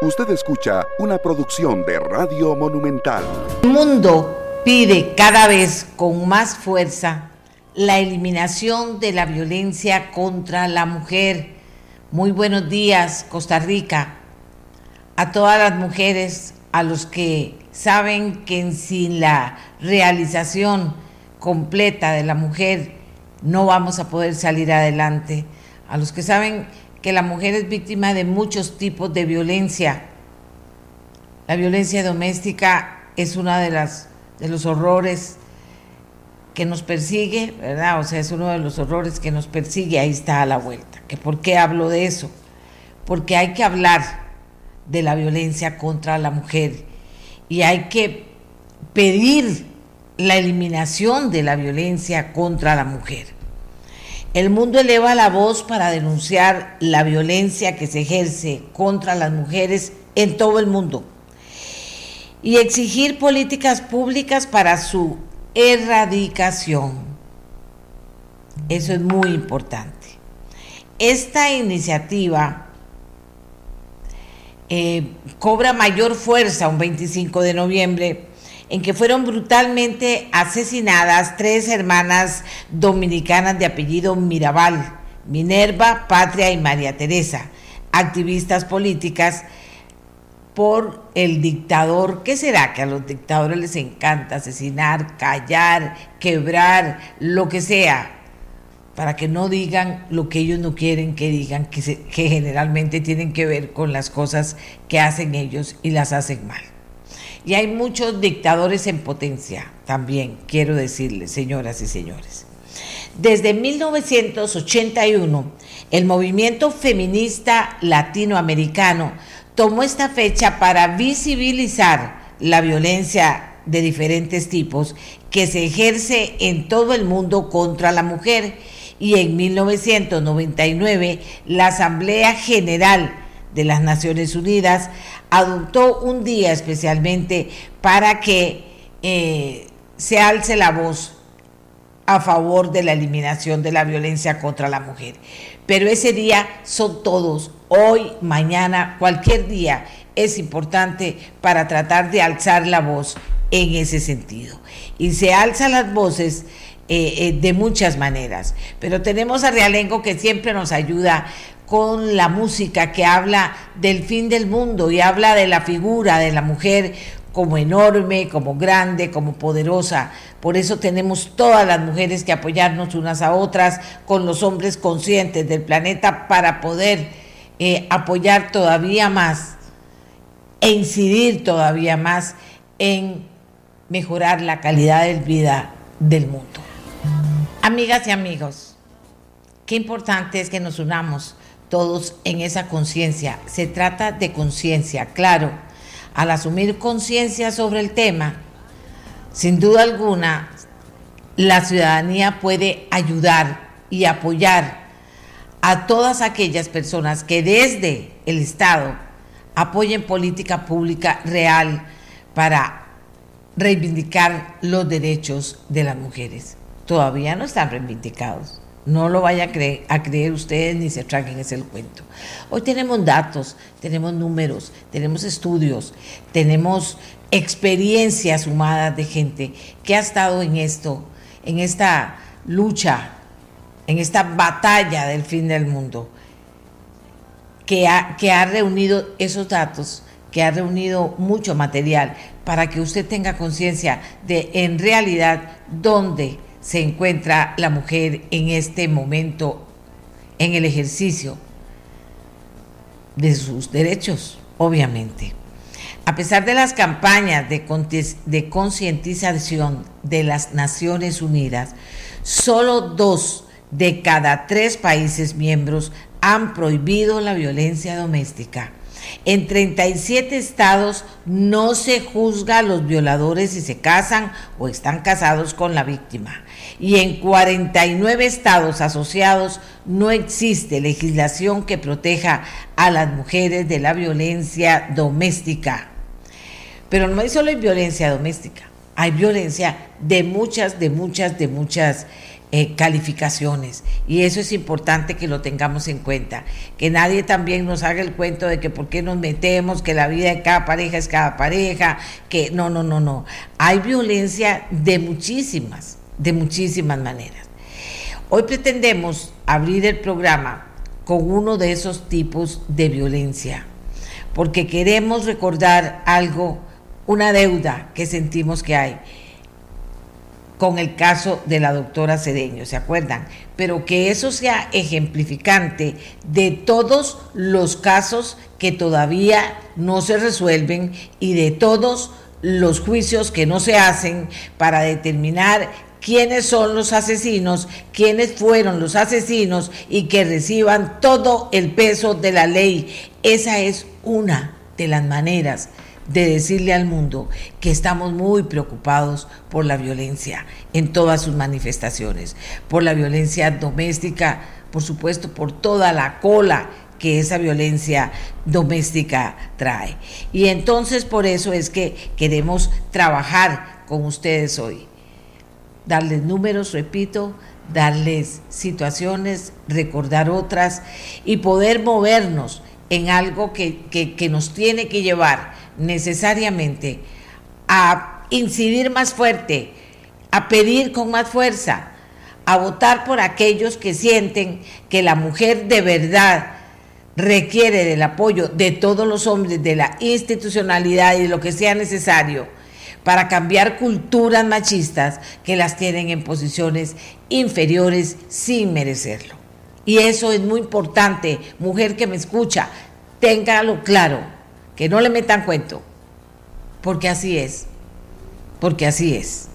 Usted escucha una producción de Radio Monumental. El mundo pide cada vez con más fuerza la eliminación de la violencia contra la mujer. Muy buenos días, Costa Rica. A todas las mujeres, a los que saben que sin la realización completa de la mujer no vamos a poder salir adelante. A los que saben que la mujer es víctima de muchos tipos de violencia. La violencia doméstica es uno de, de los horrores que nos persigue, ¿verdad? O sea, es uno de los horrores que nos persigue, ahí está a la vuelta. ¿Que ¿Por qué hablo de eso? Porque hay que hablar de la violencia contra la mujer y hay que pedir la eliminación de la violencia contra la mujer. El mundo eleva la voz para denunciar la violencia que se ejerce contra las mujeres en todo el mundo y exigir políticas públicas para su erradicación. Eso es muy importante. Esta iniciativa eh, cobra mayor fuerza un 25 de noviembre en que fueron brutalmente asesinadas tres hermanas dominicanas de apellido Mirabal, Minerva, Patria y María Teresa, activistas políticas por el dictador. ¿Qué será? Que a los dictadores les encanta asesinar, callar, quebrar, lo que sea, para que no digan lo que ellos no quieren que digan, que, generalmente tienen que ver con las cosas que hacen ellos y las hacen mal. Y hay muchos dictadores en potencia también, quiero decirles, señoras y señores. Desde 1981, el movimiento feminista latinoamericano tomó esta fecha para visibilizar la violencia de diferentes tipos que se ejerce en todo el mundo contra la mujer y en 1999 la Asamblea General de las Naciones Unidas adoptó un día especialmente para que eh, se alce la voz a favor de la eliminación de la violencia contra la mujer. Pero ese día son todos, hoy, mañana, cualquier día es importante para tratar de alzar la voz en ese sentido. Y se alzan las voces eh, eh, de muchas maneras. Pero tenemos a Realengo que siempre nos ayuda con la música que habla del fin del mundo y habla de la figura de la mujer como enorme, como grande, como poderosa. Por eso tenemos todas las mujeres que apoyarnos unas a otras con los hombres conscientes del planeta para poder eh, apoyar todavía más e incidir todavía más en mejorar la calidad de vida del mundo. Amigas y amigos, qué importante es que nos unamos todos en esa conciencia. Se trata de conciencia, claro. Al asumir conciencia sobre el tema, sin duda alguna, la ciudadanía puede ayudar y apoyar a todas aquellas personas que desde el Estado apoyen política pública real para reivindicar los derechos de las mujeres. Todavía no están reivindicados. No lo vaya a creer, ustedes ni se traguen ese cuento. Hoy tenemos datos, tenemos números, tenemos estudios, tenemos experiencias sumadas de gente que ha estado en esto, en esta lucha, en esta batalla del fin del mundo, que ha, que ha reunido esos datos, que ha reunido mucho material para que usted tenga conciencia de en realidad dónde se encuentra la mujer en este momento en el ejercicio de sus derechos, obviamente. A pesar de las campañas de, concientización de las Naciones Unidas, solo dos de cada tres países miembros han prohibido la violencia doméstica. En 37 estados no se juzga a los violadores si se casan o están casados con la víctima y en 49 estados asociados no existe legislación que proteja a las mujeres de la violencia doméstica. Pero no hay solo violencia doméstica, hay violencia de muchas, de muchas, de muchas eh, calificaciones. Y eso es importante que lo tengamos en cuenta. Que nadie también nos haga el cuento de que por qué nos metemos, que la vida de cada pareja es cada pareja, que no, no, no, no. Hay violencia de muchísimas, de muchísimas maneras. Hoy pretendemos abrir el programa con uno de esos tipos de violencia, porque queremos recordar algo, una deuda que sentimos que hay con el caso de la doctora Cedeño, ¿se acuerdan? Pero que eso sea ejemplificante de todos los casos que todavía no se resuelven y de todos los juicios que no se hacen para determinar quiénes son los asesinos, quiénes fueron los asesinos y que reciban todo el peso de la ley. Esa es una de las maneras de decirle al mundo que estamos muy preocupados por la violencia en todas sus manifestaciones, por la violencia doméstica, por supuesto, por toda la cola que esa violencia doméstica trae. Y entonces por eso es que queremos trabajar con ustedes hoy. Darles números, repito, darles situaciones, recordar otras y poder movernos en algo que, que nos tiene que llevar necesariamente a incidir más fuerte, a pedir con más fuerza, a votar por aquellos que sienten que la mujer de verdad requiere del apoyo de todos los hombres, de la institucionalidad y de lo que sea necesario para cambiar culturas machistas que las tienen en posiciones inferiores sin merecerlo. Y eso es muy importante, mujer que me escucha, téngalo claro que no le metan cuento, porque así es, porque así es.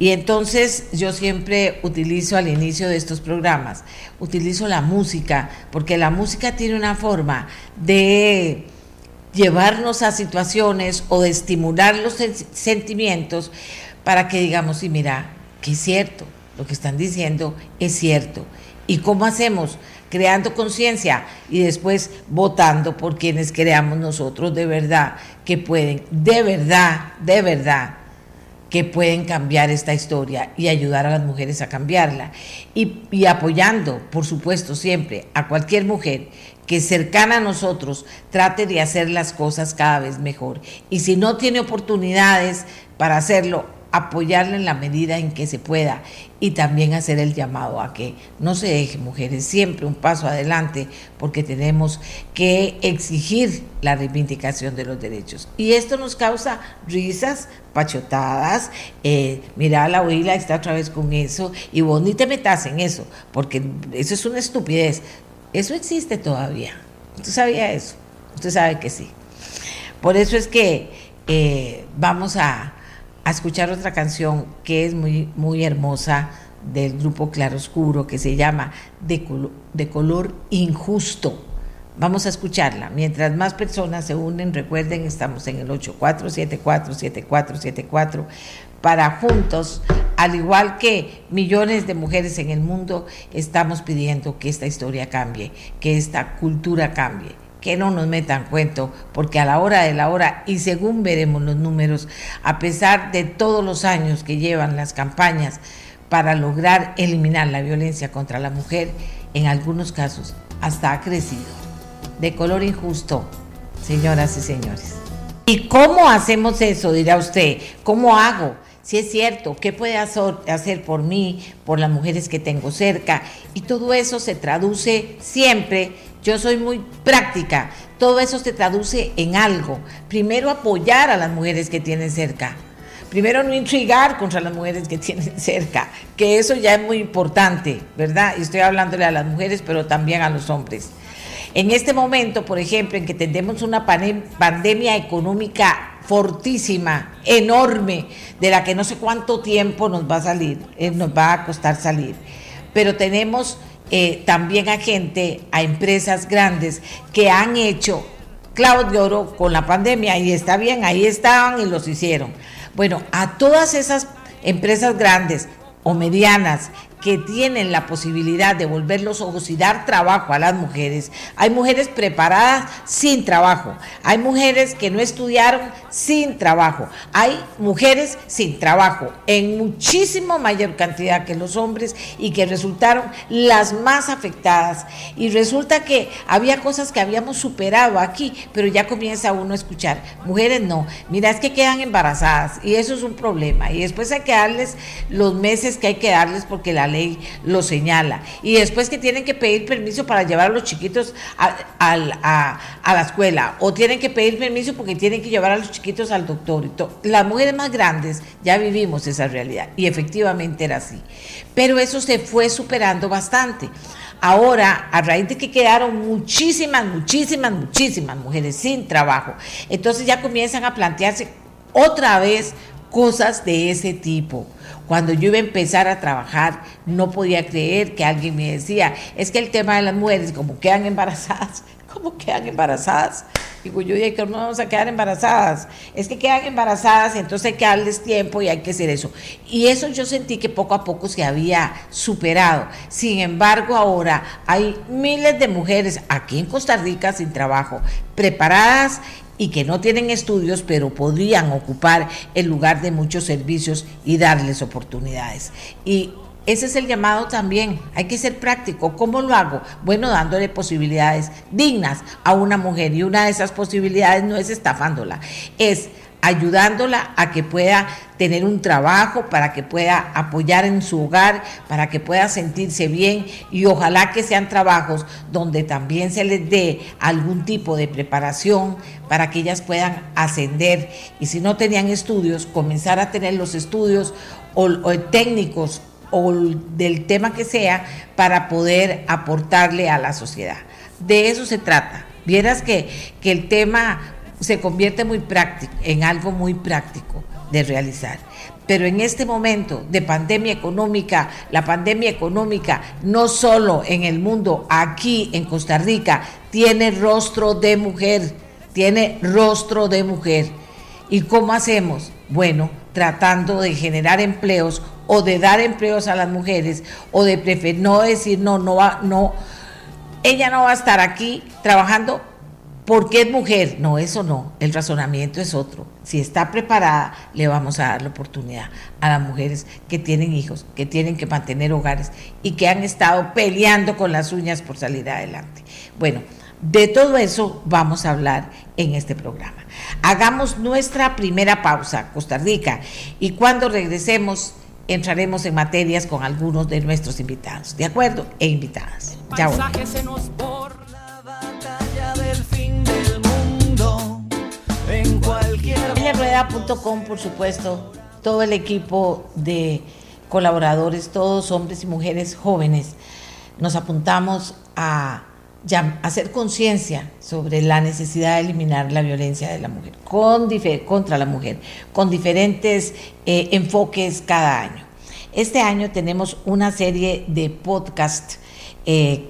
Y entonces yo siempre utilizo al inicio de estos programas, utilizo la música, porque la música tiene una forma de llevarnos a situaciones o de estimular los sentimientos para que digamos, sí, mira, que es cierto, lo que están diciendo es cierto. ¿Y cómo hacemos? Creando conciencia y después votando por quienes creamos nosotros de verdad que pueden, de verdad, de verdad, que pueden cambiar esta historia y ayudar a las mujeres a cambiarla. Y, y, apoyando, por supuesto, siempre a cualquier mujer que cercana a nosotros trate de hacer las cosas cada vez mejor. Y si no tiene oportunidades para hacerlo, apoyarla en la medida en que se pueda y también hacer el llamado a que no se deje mujeres siempre un paso adelante porque tenemos que exigir la reivindicación de los derechos. Y esto nos causa risas, pachotadas, eh, mira la huila está otra vez con eso y vos ni te metas en eso porque eso es una estupidez. Eso existe todavía. ¿Usted sabía eso? Usted sabe que sí. Por eso es que eh, vamos a a escuchar otra canción que es muy, muy hermosa del grupo Claroscuro que se llama de, de color injusto. Vamos a escucharla. Mientras más personas se unen, recuerden, estamos en el 84747474 para juntos, al igual que millones de mujeres en el mundo, estamos pidiendo que esta historia cambie, que esta cultura cambie que no nos metan cuento, porque a la hora de la hora, y según veremos los números, a pesar de todos los años que llevan las campañas para lograr eliminar la violencia contra la mujer, en algunos casos hasta ha crecido. De color injusto, señoras y señores. ¿Y cómo hacemos eso? Dirá usted. ¿Cómo hago? Si es cierto, ¿qué puede hacer por mí, por las mujeres que tengo cerca? Y todo eso se traduce siempre yo soy muy práctica. Todo eso se traduce en algo. Primero apoyar a las mujeres que tienen cerca. Primero no intrigar contra las mujeres que tienen cerca, que eso ya es muy importante, ¿verdad? Y estoy hablándole a las mujeres, pero también a los hombres. En este momento, por ejemplo, en que tenemos una pandemia económica fortísima, enorme, de la que no sé cuánto tiempo nos va a salir, eh, nos va a costar salir, pero tenemos eh, también a gente, a empresas grandes que han hecho clavos de oro con la pandemia y está bien, ahí estaban y los hicieron. Bueno, a todas esas empresas grandes o medianas que tienen la posibilidad de volver los ojos y dar trabajo a las mujeres. Hay mujeres preparadas sin trabajo, hay mujeres que no estudiaron sin trabajo, hay mujeres sin trabajo en muchísimo mayor cantidad que los hombres y que resultaron las más afectadas. Y resulta que había cosas que habíamos superado aquí, pero ya comienza uno a escuchar, mujeres no, mira, es que quedan embarazadas y eso es un problema. Y después hay que darles los meses que hay que darles porque la ley lo señala. Y después que tienen que pedir permiso para llevar a los chiquitos a, la escuela o tienen que pedir permiso porque tienen que llevar a los chiquitos al doctor. Y Las mujeres más grandes ya vivimos esa realidad y efectivamente era así. Pero eso se fue superando bastante. Ahora, a raíz de que quedaron muchísimas, muchísimas, muchísimas mujeres sin trabajo, entonces ya comienzan a plantearse otra vez cosas de ese tipo. Cuando yo iba a empezar a trabajar, no podía creer que alguien me decía, es que el tema de las mujeres, como quedan embarazadas, ¿cómo quedan embarazadas? Digo, yo dije que no vamos a quedar embarazadas. Es que quedan embarazadas, entonces hay que darles tiempo y hay que hacer eso. Y eso yo sentí que poco a poco se había superado. Sin embargo, ahora hay miles de mujeres aquí en Costa Rica sin trabajo, preparadas y que no tienen estudios, pero podrían ocupar el lugar de muchos servicios y darles oportunidades. Y ese es el llamado también. Hay que ser práctico. ¿Cómo lo hago? Bueno, dándole posibilidades dignas a una mujer. Y una de esas posibilidades no es estafándola, es ayudándola a que pueda tener un trabajo, para que pueda apoyar en su hogar, para que pueda sentirse bien y ojalá que sean trabajos donde también se les dé algún tipo de preparación para que ellas puedan ascender y si no tenían estudios, comenzar a tener los estudios o, técnicos o del tema que sea para poder aportarle a la sociedad. De eso se trata. Vieras que, que el tema se convierte muy práctico, en algo muy práctico de realizar. Pero en este momento de pandemia económica, la pandemia económica no solo en el mundo, aquí en Costa Rica, tiene rostro de mujer, tiene rostro de mujer. ¿Y cómo hacemos? Bueno, tratando de generar empleos o de dar empleos a las mujeres o de preferir no decir no, no va, no, ella no va a estar aquí trabajando porque es mujer. No, eso no, el razonamiento es otro. Si está preparada, le vamos a dar la oportunidad a las mujeres que tienen hijos, que tienen que mantener hogares y que han estado peleando con las uñas por salir adelante. Bueno, de todo eso vamos a hablar en este programa. Hagamos nuestra primera pausa, Costa Rica, y cuando regresemos entraremos en materias con algunos de nuestros invitados, ¿de acuerdo? E invitadas. Chao. Por supuesto, todo el equipo de colaboradores, todos hombres y mujeres jóvenes, nos apuntamos a hacer conciencia sobre la necesidad de eliminar la violencia de la mujer con contra la mujer, con diferentes eh, enfoques cada año. Este año tenemos una serie de podcasts eh,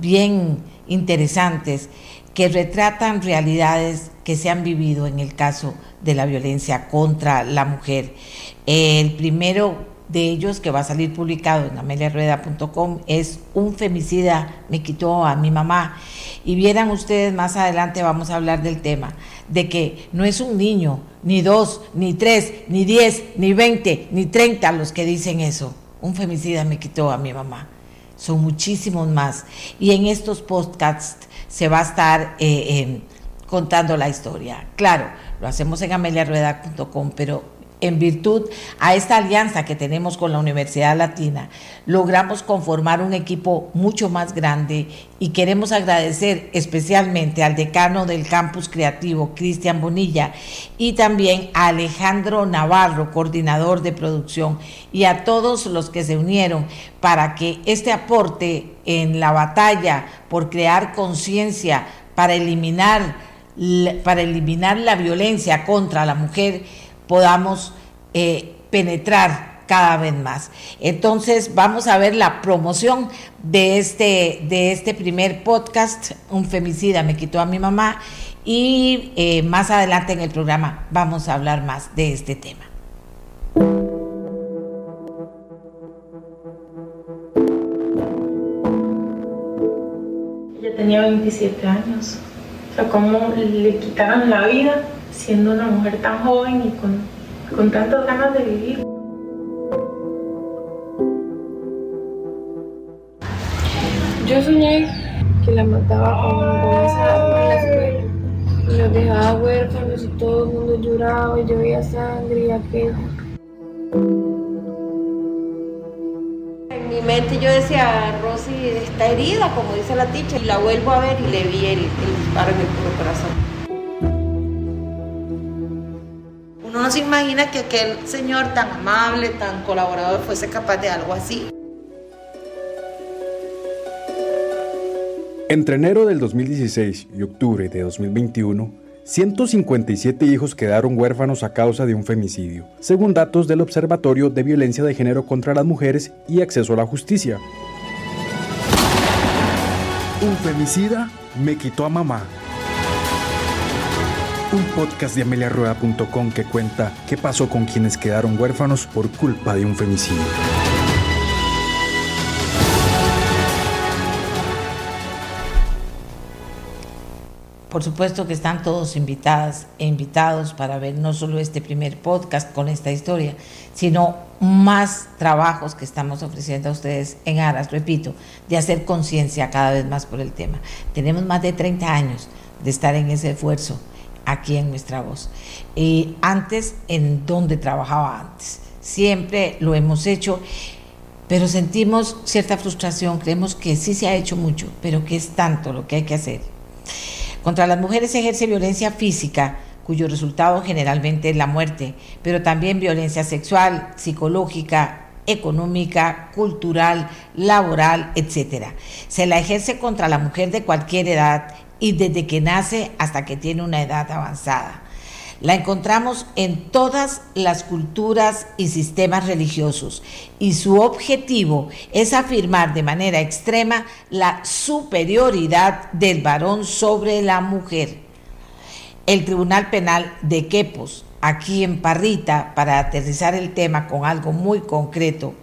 bien interesantes que retratan realidades que se han vivido en el caso de la violencia contra la mujer. El primero de ellos que va a salir publicado en ameliarueda.com es un femicida me quitó a mi mamá. Y vieran ustedes más adelante vamos a hablar del tema de que no es un niño ni dos ni tres ni diez ni veinte ni treinta los que dicen eso. Un femicida me quitó a mi mamá. Son muchísimos más. Y en estos podcasts se va a estar eh, eh, contando la historia. Claro lo hacemos en ameliarueda.com pero en virtud a esta alianza que tenemos con la Universidad Latina, logramos conformar un equipo mucho más grande y queremos agradecer especialmente al decano del campus creativo, Cristian Bonilla, y también a Alejandro Navarro, coordinador de producción, y a todos los que se unieron para que este aporte en la batalla por crear conciencia para eliminar para eliminar la violencia contra la mujer podamos eh, penetrar cada vez más. Entonces vamos a ver la promoción de este, de este primer podcast, Un femicida me quitó a mi mamá, y eh, más adelante en el programa vamos a hablar más de este tema. Ella tenía 27 años, o sea, cómo le quitaron la vida siendo una mujer tan joven y con, con tantas ganas de vivir. Yo soñé que la mataba con esa arma en la escuela y los dejaba huérfanos y todo el mundo lloraba y yo veía sangre y aquello. En mi mente yo decía, Rosy está herida, como dice la ticha, y la vuelvo a ver y le vi el, el disparo en el puro corazón. No se imagina que aquel señor tan amable, tan colaborador, fuese capaz de algo así. Entre enero del 2016 y octubre de 2021, 157 hijos quedaron huérfanos a causa de un femicidio, según datos del Observatorio de Violencia de Género contra las Mujeres y Acceso a la Justicia. Un femicida me quitó a mamá. Un podcast de ameliarueda.com que cuenta qué pasó con quienes quedaron huérfanos por culpa de un femicidio. Por supuesto que están todos invitadas e invitados para ver no solo este primer podcast con esta historia, sino más trabajos que estamos ofreciendo a ustedes en aras, repito, de hacer conciencia cada vez más por el tema. Tenemos más de 30 años de estar en ese esfuerzo aquí en nuestra voz. Y antes, en donde trabajaba antes. Siempre lo hemos hecho, pero sentimos cierta frustración, creemos que sí se ha hecho mucho, pero que es tanto lo que hay que hacer. Contra las mujeres se ejerce violencia física, cuyo resultado generalmente es la muerte, pero también violencia sexual, psicológica, económica, cultural, laboral, etc. Se la ejerce contra la mujer de cualquier edad y desde que nace hasta que tiene una edad avanzada. La encontramos en todas las culturas y sistemas religiosos y su objetivo es afirmar de manera extrema la superioridad del varón sobre la mujer. El Tribunal Penal de Quepos, aquí en Parrita, para aterrizar el tema con algo muy concreto,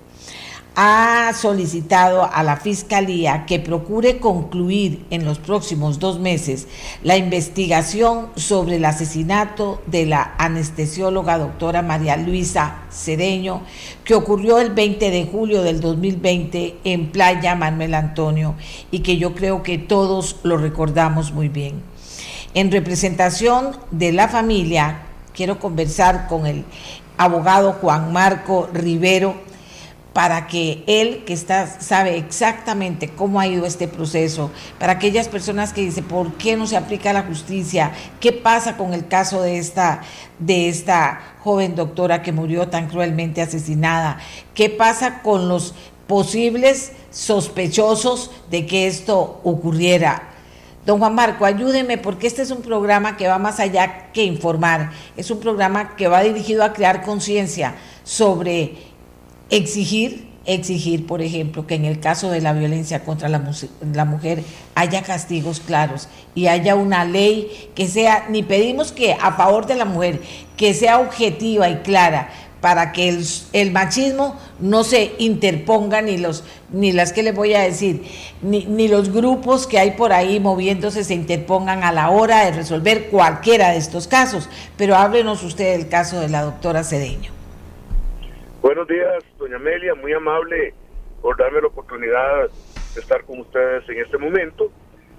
ha solicitado a la Fiscalía que procure concluir en los próximos dos meses la investigación sobre el asesinato de la anestesióloga doctora María Luisa Cedeño, que ocurrió el 20 de julio del 2020 en Playa Manuel Antonio y que yo creo que todos lo recordamos muy bien. En representación de la familia, quiero conversar con el abogado Juan Marco Rivero, para que él, que está, sabe exactamente cómo ha ido este proceso, para aquellas personas que dicen, ¿por qué no se aplica la justicia? ¿Qué pasa con el caso de esta, de esta joven doctora que murió tan cruelmente asesinada? ¿Qué pasa con los posibles sospechosos de que esto ocurriera? Don Juan Marco, ayúdeme porque este es un programa que va más allá que informar, es un programa que va dirigido a crear conciencia sobre exigir, exigir, por ejemplo, que en el caso de la violencia contra la, mujer haya castigos claros y haya una ley que sea, ni pedimos que a favor de la mujer, que sea objetiva y clara para que el, machismo no se interponga ni los ni las que les voy a decir ni los grupos que hay por ahí moviéndose se interpongan a la hora de resolver cualquiera de estos casos. Pero háblenos usted del caso de la doctora Cedeño Buenos días, doña Amelia, muy amable por darme la oportunidad de estar con ustedes en este momento.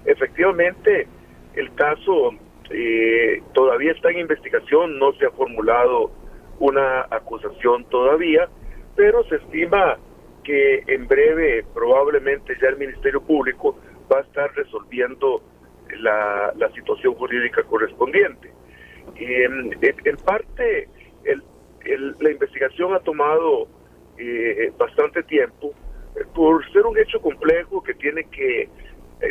Efectivamente, el caso eh, todavía está en investigación, no se ha formulado una acusación todavía, pero se estima que en breve probablemente ya el Ministerio Público va a estar resolviendo la, situación jurídica correspondiente. en, en parte, el la investigación ha tomado eh, bastante tiempo. Eh, por ser un hecho complejo que tiene que, eh,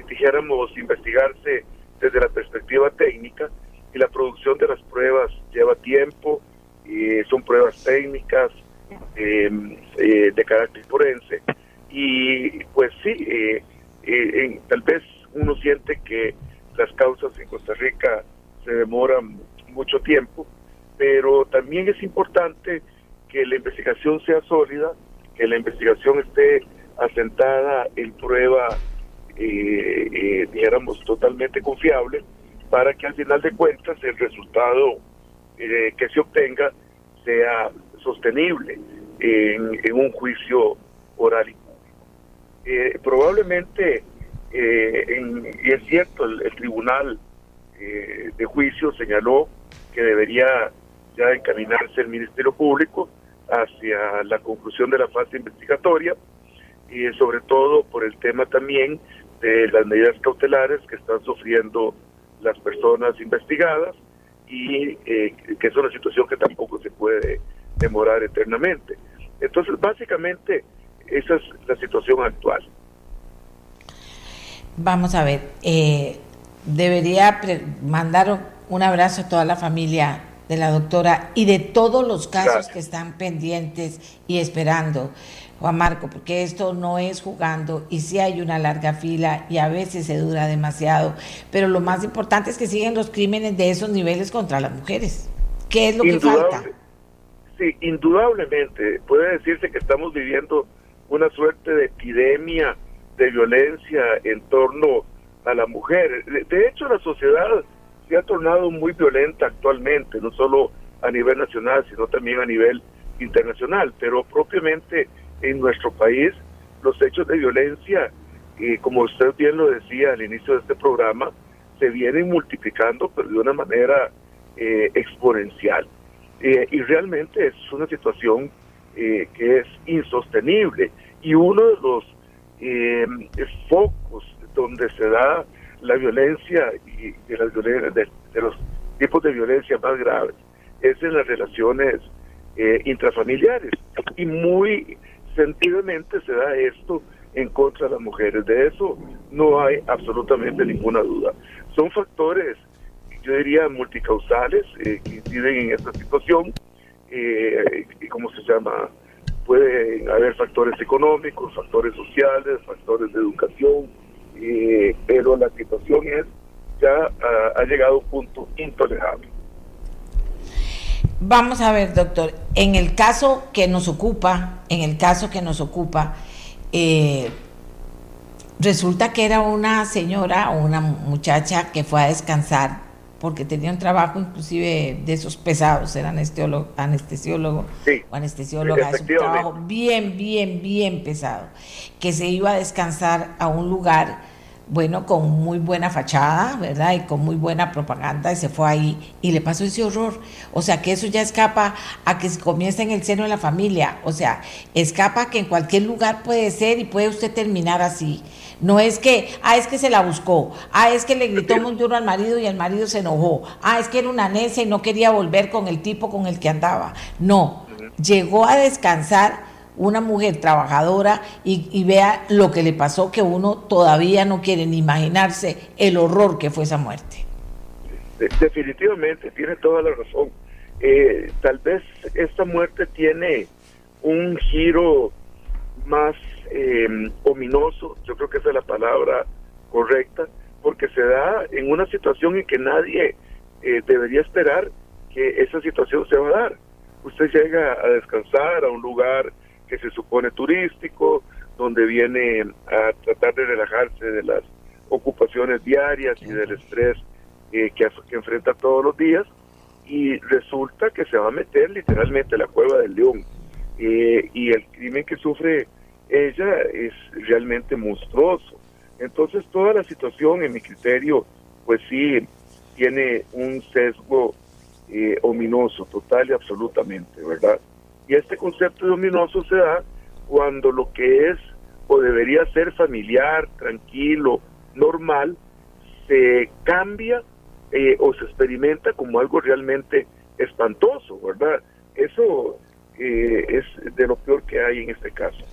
dijéramos, investigarse desde la perspectiva técnica y la producción de las pruebas lleva tiempo, y son pruebas técnicas de carácter forense. Y pues sí, tal vez uno siente que las causas en Costa Rica se demoran mucho tiempo, pero también es importante que la investigación sea sólida, que la investigación esté asentada en prueba, eh, eh, dijéramos, total totalmente confiable para que al final de cuentas el resultado eh, que se obtenga sea sostenible en, un juicio oral y público. Eh, probablemente, eh, y es cierto, el, tribunal de juicio señaló que debería ya encaminarse el Ministerio Público hacia la conclusión de la fase investigatoria y sobre todo por el tema también de las medidas cautelares que están sufriendo las personas investigadas y eh, que es una situación que tampoco se puede demorar eternamente. Entonces, básicamente, esa es la situación actual. Vamos a ver, eh, debería mandar un abrazo a toda la familia de la doctora y de todos los casos que están pendientes y esperando. Juan Marco, porque esto no es jugando y sí hay una larga fila y a veces se dura demasiado, pero lo más importante es que siguen los crímenes de esos niveles contra las mujeres. ¿Qué es lo que falta? Sí, indudablemente puede decirse que estamos viviendo una suerte de epidemia de violencia en torno a la mujer. De hecho, la sociedad se ha tornado muy violenta actualmente, no solo a nivel nacional, sino también a nivel internacional, pero propiamente en nuestro país los hechos de violencia, eh, como usted bien lo decía al inicio de este programa, se vienen multiplicando, pero de una manera eh, exponencial. Eh, y realmente es una situación que es insostenible. Y uno de los focos donde se da la violencia y de, las de, los tipos de violencia más graves es en las relaciones intrafamiliares. Y muy sentidamente se da esto en contra de las mujeres. De eso no hay absolutamente ninguna duda. Son factores, yo diría, multicausales eh, que inciden en esta situación. Eh, ¿Cómo se llama? Pueden haber factores económicos, factores sociales, factores de educación, eh, pero la situación es ya ha llegado a un punto intolerable. Vamos a ver, doctor, en el caso que nos ocupa, en el caso que nos ocupa, eh, resulta que era una señora o una muchacha que fue a descansar porque tenía un trabajo inclusive de esos pesados, era anestesiólogo, anestesiólogo o anestesióloga, es un trabajo bien, bien, bien pesado, que se iba a descansar a un lugar bueno, con muy buena fachada, ¿verdad? Y con muy buena propaganda, y se fue ahí y le pasó ese horror. O sea, que eso ya escapa a que se comienza en el seno de la familia. O sea, escapa a que en cualquier lugar puede ser y puede usted terminar así. No es que, ah, es que se la buscó, ah, es que le gritó muy duro al marido y el marido se enojó, ah, es que era una necia y no quería volver con el tipo con el que andaba. No, llegó a descansar una mujer trabajadora y, vea lo que le pasó, que uno todavía no quiere ni imaginarse el horror que fue esa muerte. Definitivamente, tiene toda la razón. Eh, tal vez esta muerte tiene un giro más eh, ominoso, yo creo que esa es la palabra correcta, porque se da en una situación en que nadie eh, debería esperar que esa situación se va a dar. Usted llega a descansar a un lugar que se supone turístico, donde viene a tratar de relajarse de las ocupaciones diarias y del estrés eh, que, enfrenta todos los días, y resulta que se va a meter literalmente a la cueva del león. Eh, y el crimen que sufre ella es realmente monstruoso. Entonces toda la situación, en mi criterio, pues sí, tiene un sesgo eh, ominoso, total y absolutamente, ¿verdad? Y este concepto luminoso se da cuando lo que es o debería ser familiar, tranquilo, normal, se cambia eh, o se experimenta como algo realmente espantoso, ¿verdad? Eso eh, es de lo peor que hay en este caso.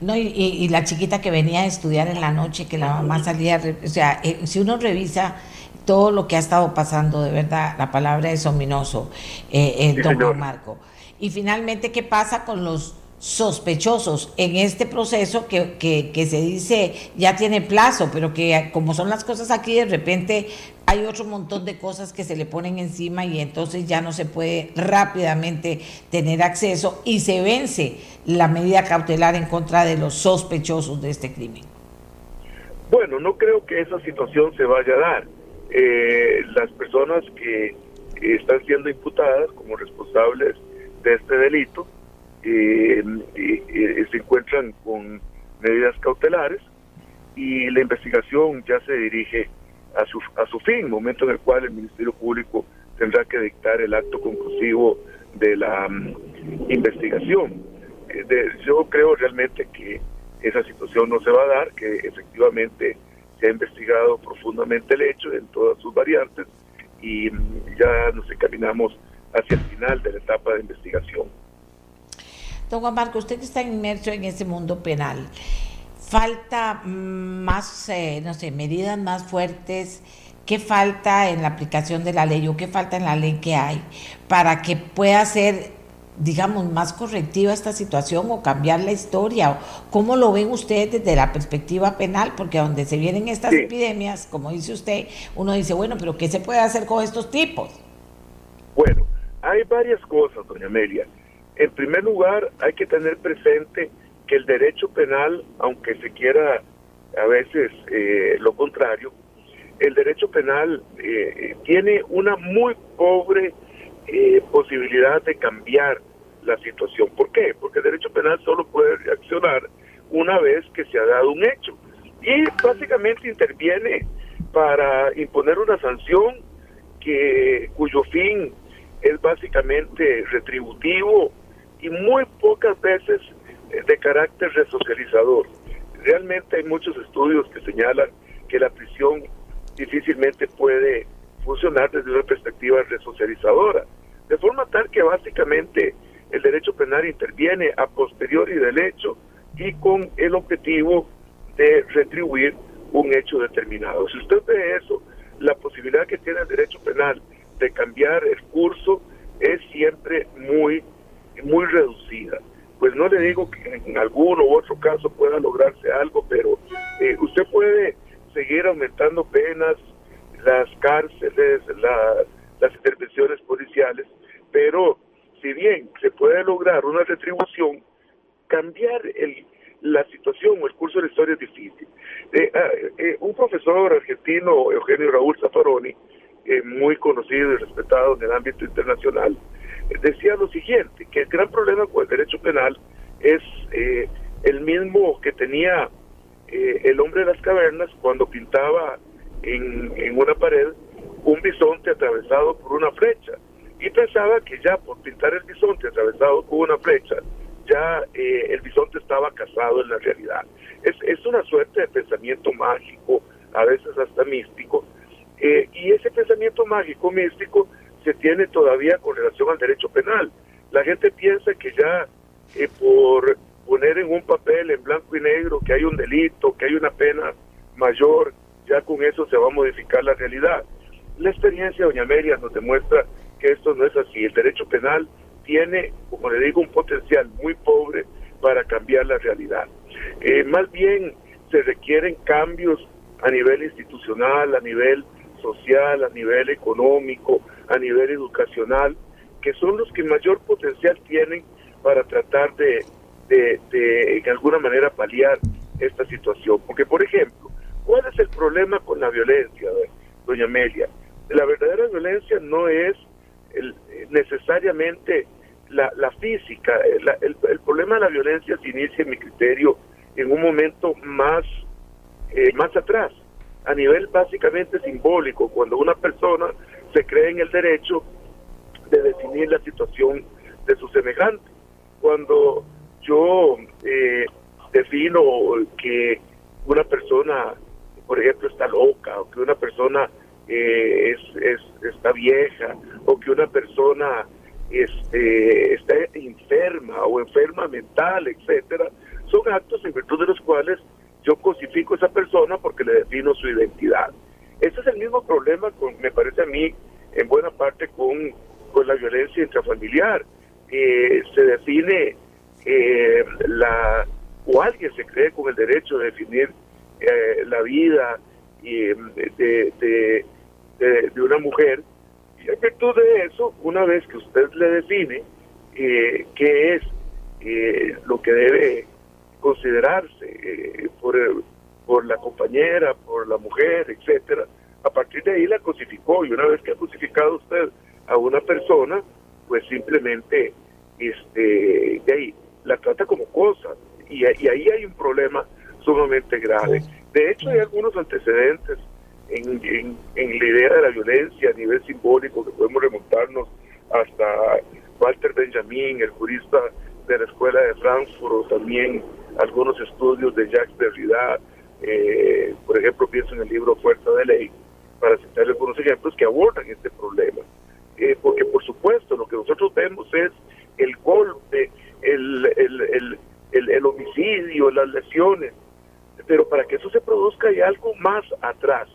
No, y, la chiquita que venía a estudiar en la noche, que la mamá salía, o sea, eh, si uno revisa todo lo que ha estado pasando, de verdad, la palabra es ominoso, eh, don Marco. Y finalmente, ¿qué pasa con los sospechosos en este proceso que, que, se dice ya tiene plazo, pero que como son las cosas aquí, de repente hay otro montón de cosas que se le ponen encima y entonces ya no se puede rápidamente tener acceso y se vence la medida cautelar en contra de los sospechosos de este crimen. Bueno, no creo que esa situación se vaya a dar. Eh, las personas que están siendo imputadas como responsables de este delito eh, se encuentran con medidas cautelares y la investigación ya se dirige a su, a su fin, momento en el cual el Ministerio Público tendrá que dictar el acto conclusivo de la mm, investigación. Eh, yo creo realmente que esa situación no se va a dar, que efectivamente se ha investigado profundamente el hecho en todas sus variantes y mm, ya nos encaminamos hacia el final de la etapa de investigación. Don Juan Marco, usted que está inmerso en ese mundo penal, falta más, eh, no sé, medidas más fuertes. ¿Qué falta en la aplicación de la ley o qué falta en la ley que hay para que pueda ser, digamos, más correctiva esta situación o cambiar la historia? ¿Cómo lo ven ustedes desde la perspectiva penal? Porque donde se vienen estas epidemias, como dice usted, uno dice, bueno, pero ¿qué se puede hacer con estos tipos? Bueno, hay varias cosas, doña Amelia. En primer lugar, hay que tener presente que el derecho penal, aunque se quiera a veces eh, lo contrario, el derecho penal eh, tiene una muy pobre eh, posibilidad de cambiar la situación. ¿Por qué? Porque el derecho penal solo puede reaccionar una vez que se ha dado un hecho. Y básicamente interviene para imponer una sanción que cuyo fin es básicamente retributivo y muy pocas veces de carácter resocializador. Realmente hay muchos estudios que señalan que la prisión difícilmente puede funcionar desde una perspectiva resocializadora, de forma tal que básicamente el derecho penal interviene a posteriori del hecho y con el objetivo de retribuir un hecho determinado. Si usted ve eso, la posibilidad que tiene el derecho penal de cambiar el curso es siempre muy, muy reducida pues no le digo que en alguno u otro caso pueda lograrse algo, pero eh, usted puede seguir aumentando penas, las cárceles, las intervenciones policiales, pero si bien se puede lograr una retribución, cambiar el, la situación o el curso de la historia es difícil. Eh, ah, eh, un profesor argentino, Eugenio Raúl Zaffaroni, muy conocido y respetado en el ámbito internacional, decía lo siguiente, que el gran problema con el derecho penal es eh, el mismo que tenía eh, el hombre de las cavernas cuando pintaba en, en una pared un bisonte atravesado por una flecha y pensaba que ya por pintar el bisonte atravesado por una flecha ya eh, el bisonte estaba casado en la realidad. Es, es una suerte de pensamiento mágico, a veces hasta místico, y ese pensamiento mágico, místico, se tiene todavía con relación al derecho penal. La gente piensa que ya eh, por poner en un papel en blanco y negro que hay un delito, que hay una pena mayor, ya con eso se va a modificar la realidad. La experiencia, doña Meria, nos demuestra que esto no es así. El derecho penal tiene, como le digo, un potencial muy pobre para cambiar la realidad. Eh, más bien se requieren cambios a nivel institucional, a nivel social, a nivel económico, a nivel educacional, que son los que mayor potencial tienen para tratar de, de, de, alguna manera paliar esta situación. Porque, por ejemplo, ¿cuál es el problema con la violencia, doña Amelia? La verdadera violencia no es el, necesariamente la, física. el, el, problema de la violencia se inicia, en mi criterio, en un momento más, eh, más atrás a nivel básicamente simbólico, cuando una persona se cree en el derecho de definir la situación de su semejante. Cuando yo eh, defino que una persona, por ejemplo, está loca, o que una persona eh, es, está vieja, o que una persona este, está enferma o enferma mental, etcétera, son actos en virtud de los cuales yo cosifico a esa persona porque le defino su identidad. Ese es el mismo problema, con, me parece a mí, en buena parte con, con la violencia intrafamiliar. se define eh, la, o alguien se cree con el derecho de definir eh, la vida de, de, de, una mujer, y en virtud de eso, una vez que usted le define eh, qué es lo que debe considerarse por, por la compañera, por la mujer, etcétera. A partir de ahí la cosificó y una vez que ha cosificado usted a una persona, pues simplemente este, de ahí la trata como cosa y, y ahí hay un problema sumamente grave. De hecho, hay algunos antecedentes en, en, la idea de la violencia a nivel simbólico que podemos remontarnos hasta Walter Benjamin, el jurista de la Escuela de Frankfurt, también algunos estudios de Jacques Derrida, eh, por ejemplo, pienso en el libro Fuerza de Ley, para citar algunos ejemplos que abordan este problema. Eh, porque, por supuesto, lo que nosotros vemos es el golpe, el, el, el, el homicidio, las lesiones, pero para que eso se produzca hay algo más atrás,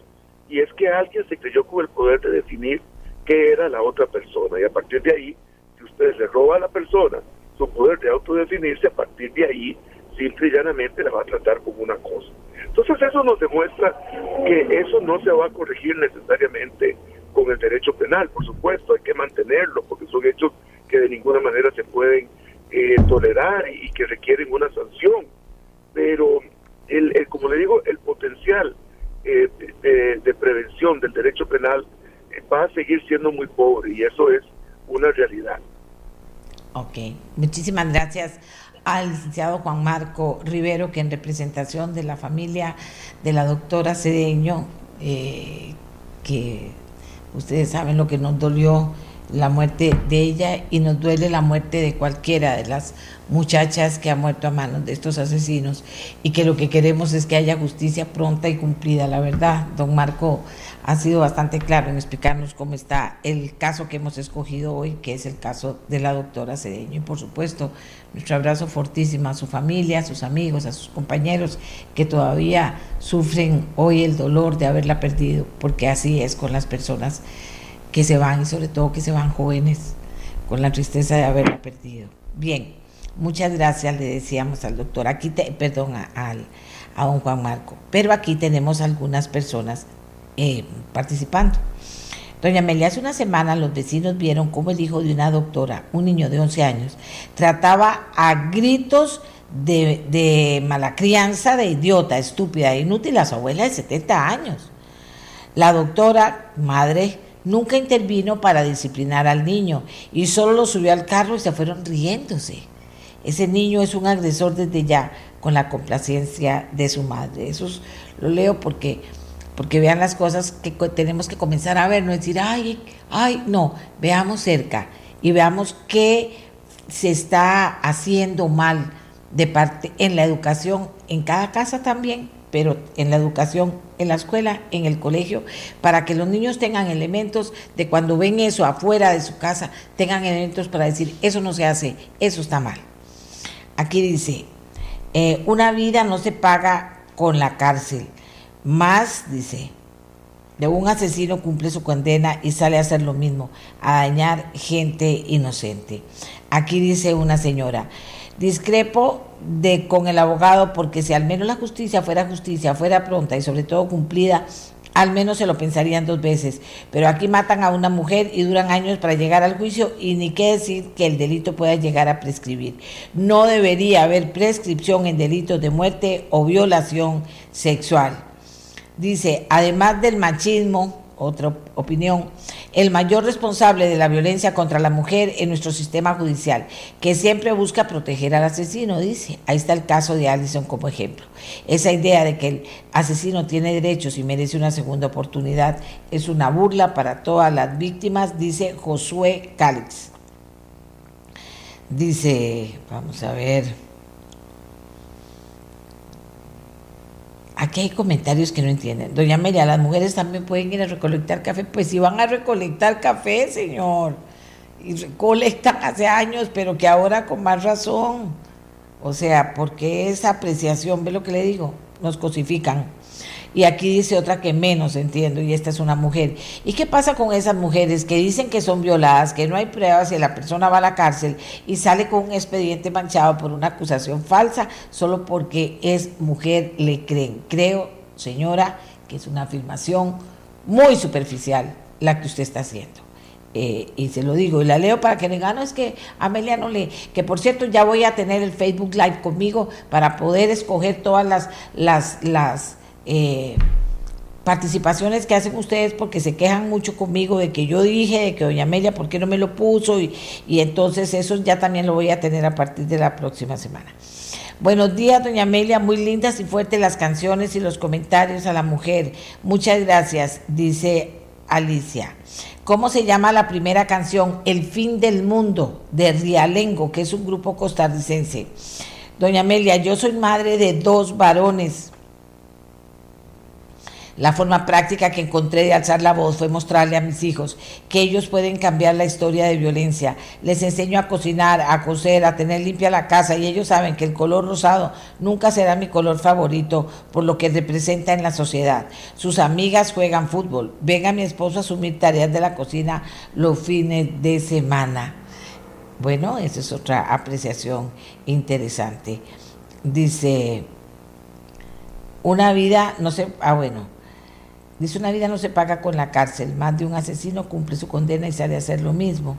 y es que alguien se creyó con el poder de definir qué era la otra persona, y a partir de ahí, si usted le roba a la persona su poder de autodefinirse, a partir de ahí, simple y llanamente la va a tratar como una cosa. Entonces eso nos demuestra que eso no se va a corregir necesariamente con el derecho penal, por supuesto, hay que mantenerlo, porque son hechos que de ninguna manera se pueden eh, tolerar y, que requieren una sanción. Pero, el, como le digo, el potencial eh, de, prevención del derecho penal eh, va a seguir siendo muy pobre y eso es una realidad. Ok, muchísimas gracias al licenciado Juan Marco Rivero, que en representación de la familia de la doctora Cedeño, que ustedes saben lo que nos dolió la muerte de ella y nos duele la muerte de cualquiera de las muchachas que ha muerto a manos de estos asesinos y que lo que queremos es que haya justicia pronta y cumplida. La verdad, don Marco ha sido bastante claro en explicarnos cómo está el caso que hemos escogido hoy, que es el caso de la doctora Cedeño. Y por supuesto, nuestro abrazo fortísimo a su familia, a sus amigos, a sus compañeros que todavía sufren hoy el dolor de haberla perdido, porque así es con las personas que se van y sobre todo que se van jóvenes con la tristeza de haberla perdido. Bien, muchas gracias, le decíamos al doctor, aquí, te, perdón, a, a, don Juan Marco, pero aquí tenemos algunas personas eh, participando. Doña Amelia, hace una semana los vecinos vieron cómo el hijo de una doctora, un niño de 11 años, trataba a gritos de, de mala crianza, de idiota, estúpida inútil a su abuela de 70 años. La doctora, madre, nunca intervino para disciplinar al niño y solo lo subió al carro y se fueron riéndose. Ese niño es un agresor desde ya con la complacencia de su madre. Eso lo leo porque, porque vean las cosas que tenemos que comenzar a ver, no decir, ay, ay, no, veamos cerca y veamos qué se está haciendo mal de parte en la educación, en cada casa también, pero en la educación, en la escuela, en el colegio, para que los niños tengan elementos de cuando ven eso afuera de su casa, tengan elementos para decir, eso no se hace, eso está mal. Aquí dice, eh, una vida no se paga con la cárcel, más, dice, de un asesino cumple su condena y sale a hacer lo mismo, a dañar gente inocente. Aquí dice una señora, discrepo de con el abogado porque si al menos la justicia fuera justicia, fuera pronta y sobre todo cumplida, al menos se lo pensarían dos veces. Pero aquí matan a una mujer y duran años para llegar al juicio y ni qué decir que el delito pueda llegar a prescribir. No debería haber prescripción en delitos de muerte o violación sexual. Dice, además del machismo, otra opinión, el mayor responsable de la violencia contra la mujer en nuestro sistema judicial, que siempre busca proteger al asesino, dice. Ahí está el caso de Allison como ejemplo. Esa idea de que el asesino tiene derechos y merece una segunda oportunidad es una burla para todas las víctimas, dice Josué Cálix. Dice, vamos a ver. Aquí hay comentarios que no entienden. Doña Amelia, las mujeres también pueden ir a recolectar café. Pues si van a recolectar café, señor. Y recolectan hace años, pero que ahora con más razón. O sea, porque esa apreciación, ve lo que le digo, nos cosifican. Y aquí dice otra que menos entiendo, y esta es una mujer. ¿Y qué pasa con esas mujeres que dicen que son violadas, que no hay pruebas y la persona va a la cárcel y sale con un expediente manchado por una acusación falsa solo porque es mujer, le creen? Creo, señora, que es una afirmación muy superficial la que usted está haciendo. Eh, y se lo digo, y la leo para que le gano, es que Amelia no le, que por cierto ya voy a tener el Facebook Live conmigo para poder escoger todas las, las, las eh, participaciones que hacen ustedes porque se quejan mucho conmigo de que yo dije, de que doña Amelia, ¿por qué no me lo puso? Y, y entonces eso ya también lo voy a tener a partir de la próxima semana. Buenos días, doña Amelia, muy lindas y fuertes las canciones y los comentarios a la mujer. Muchas gracias, dice Alicia. ¿Cómo se llama la primera canción? El fin del mundo, de Rialengo, que es un grupo costarricense. Doña Amelia, yo soy madre de dos varones. La forma práctica que encontré de alzar la voz fue mostrarle a mis hijos que ellos pueden cambiar la historia de violencia. Les enseño a cocinar, a coser, a tener limpia la casa y ellos saben que el color rosado nunca será mi color favorito por lo que representa en la sociedad. Sus amigas juegan fútbol. Venga mi esposo a asumir tareas de la cocina los fines de semana. Bueno, esa es otra apreciación interesante. Dice, una vida, no sé, ah bueno, Dice, una vida no se paga con la cárcel. Más de un asesino cumple su condena y sale a hacer lo mismo.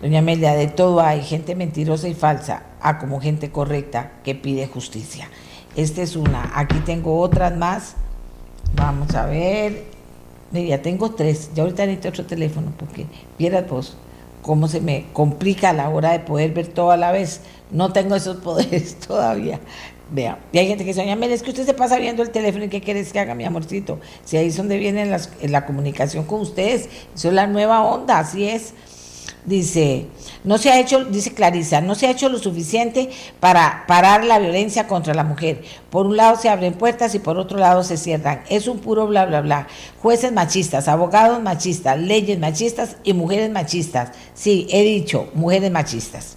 Doña Amelia, de todo hay, gente mentirosa y falsa, a como gente correcta que pide justicia. Esta es una. Aquí tengo otras más. Vamos a ver. Ya tengo tres. Ya ahorita necesito otro teléfono porque vieras vos cómo se me complica a la hora de poder ver todo a la vez. No tengo esos poderes todavía. Vea, y hay gente que dice, doña es que usted se pasa viendo el teléfono y qué quieres que haga, mi amorcito. Si ahí es donde viene la comunicación con ustedes, eso es la nueva onda, así es. Dice, no se ha hecho, dice Clarisa, no se ha hecho lo suficiente para parar la violencia contra la mujer. Por un lado se abren puertas y por otro lado se cierran. Es un puro bla, bla, bla. Jueces machistas, abogados machistas, leyes machistas y mujeres machistas. Sí, he dicho, mujeres machistas.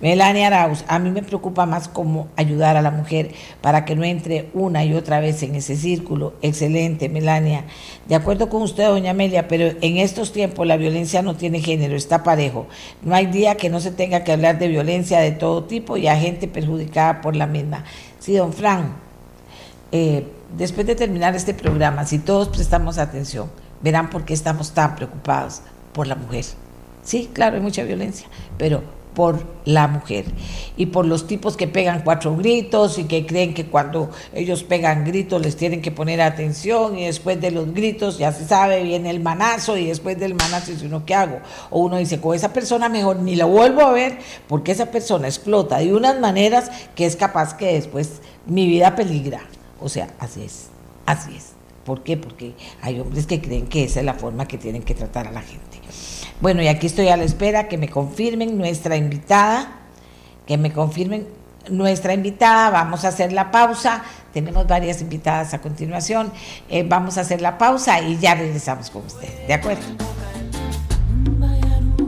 Melania Arauz, a mí me preocupa más cómo ayudar a la mujer para que no entre una y otra vez en ese círculo. Excelente, Melania. De acuerdo con usted, doña Amelia, pero en estos tiempos la violencia no tiene género, está parejo. No hay día que no se tenga que hablar de violencia de todo tipo y a gente perjudicada por la misma. Sí, don Fran, eh, después de terminar este programa, si todos prestamos atención, verán por qué estamos tan preocupados por la mujer. Sí, claro, hay mucha violencia, pero por la mujer y por los tipos que pegan cuatro gritos y que creen que cuando ellos pegan gritos les tienen que poner atención y después de los gritos ya se sabe viene el manazo y después del manazo dice uno qué hago o uno dice con esa persona mejor ni la vuelvo a ver porque esa persona explota de unas maneras que es capaz que después mi vida peligra o sea así es así es. ¿por qué? porque hay hombres que creen que esa es la forma que tienen que tratar a la gente bueno, y aquí estoy a la espera que me confirmen nuestra invitada, que me confirmen nuestra invitada. Vamos a hacer la pausa. Tenemos varias invitadas a continuación. Eh, vamos a hacer la pausa y ya regresamos con usted. ¿De acuerdo?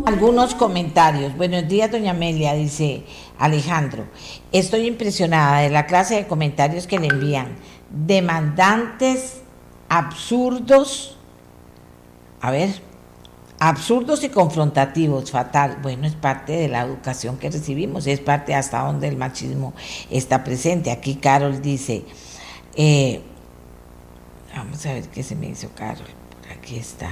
Algunos comentarios. Buenos días, doña Amelia, dice Alejandro. Estoy impresionada de la clase de comentarios que le envían. Demandantes, absurdos. A ver, absurdos y confrontativos, fatal. Bueno, es parte de la educación que recibimos, es parte hasta donde el machismo está presente. Aquí Carol dice, eh, vamos a ver qué se me hizo Carol, aquí está.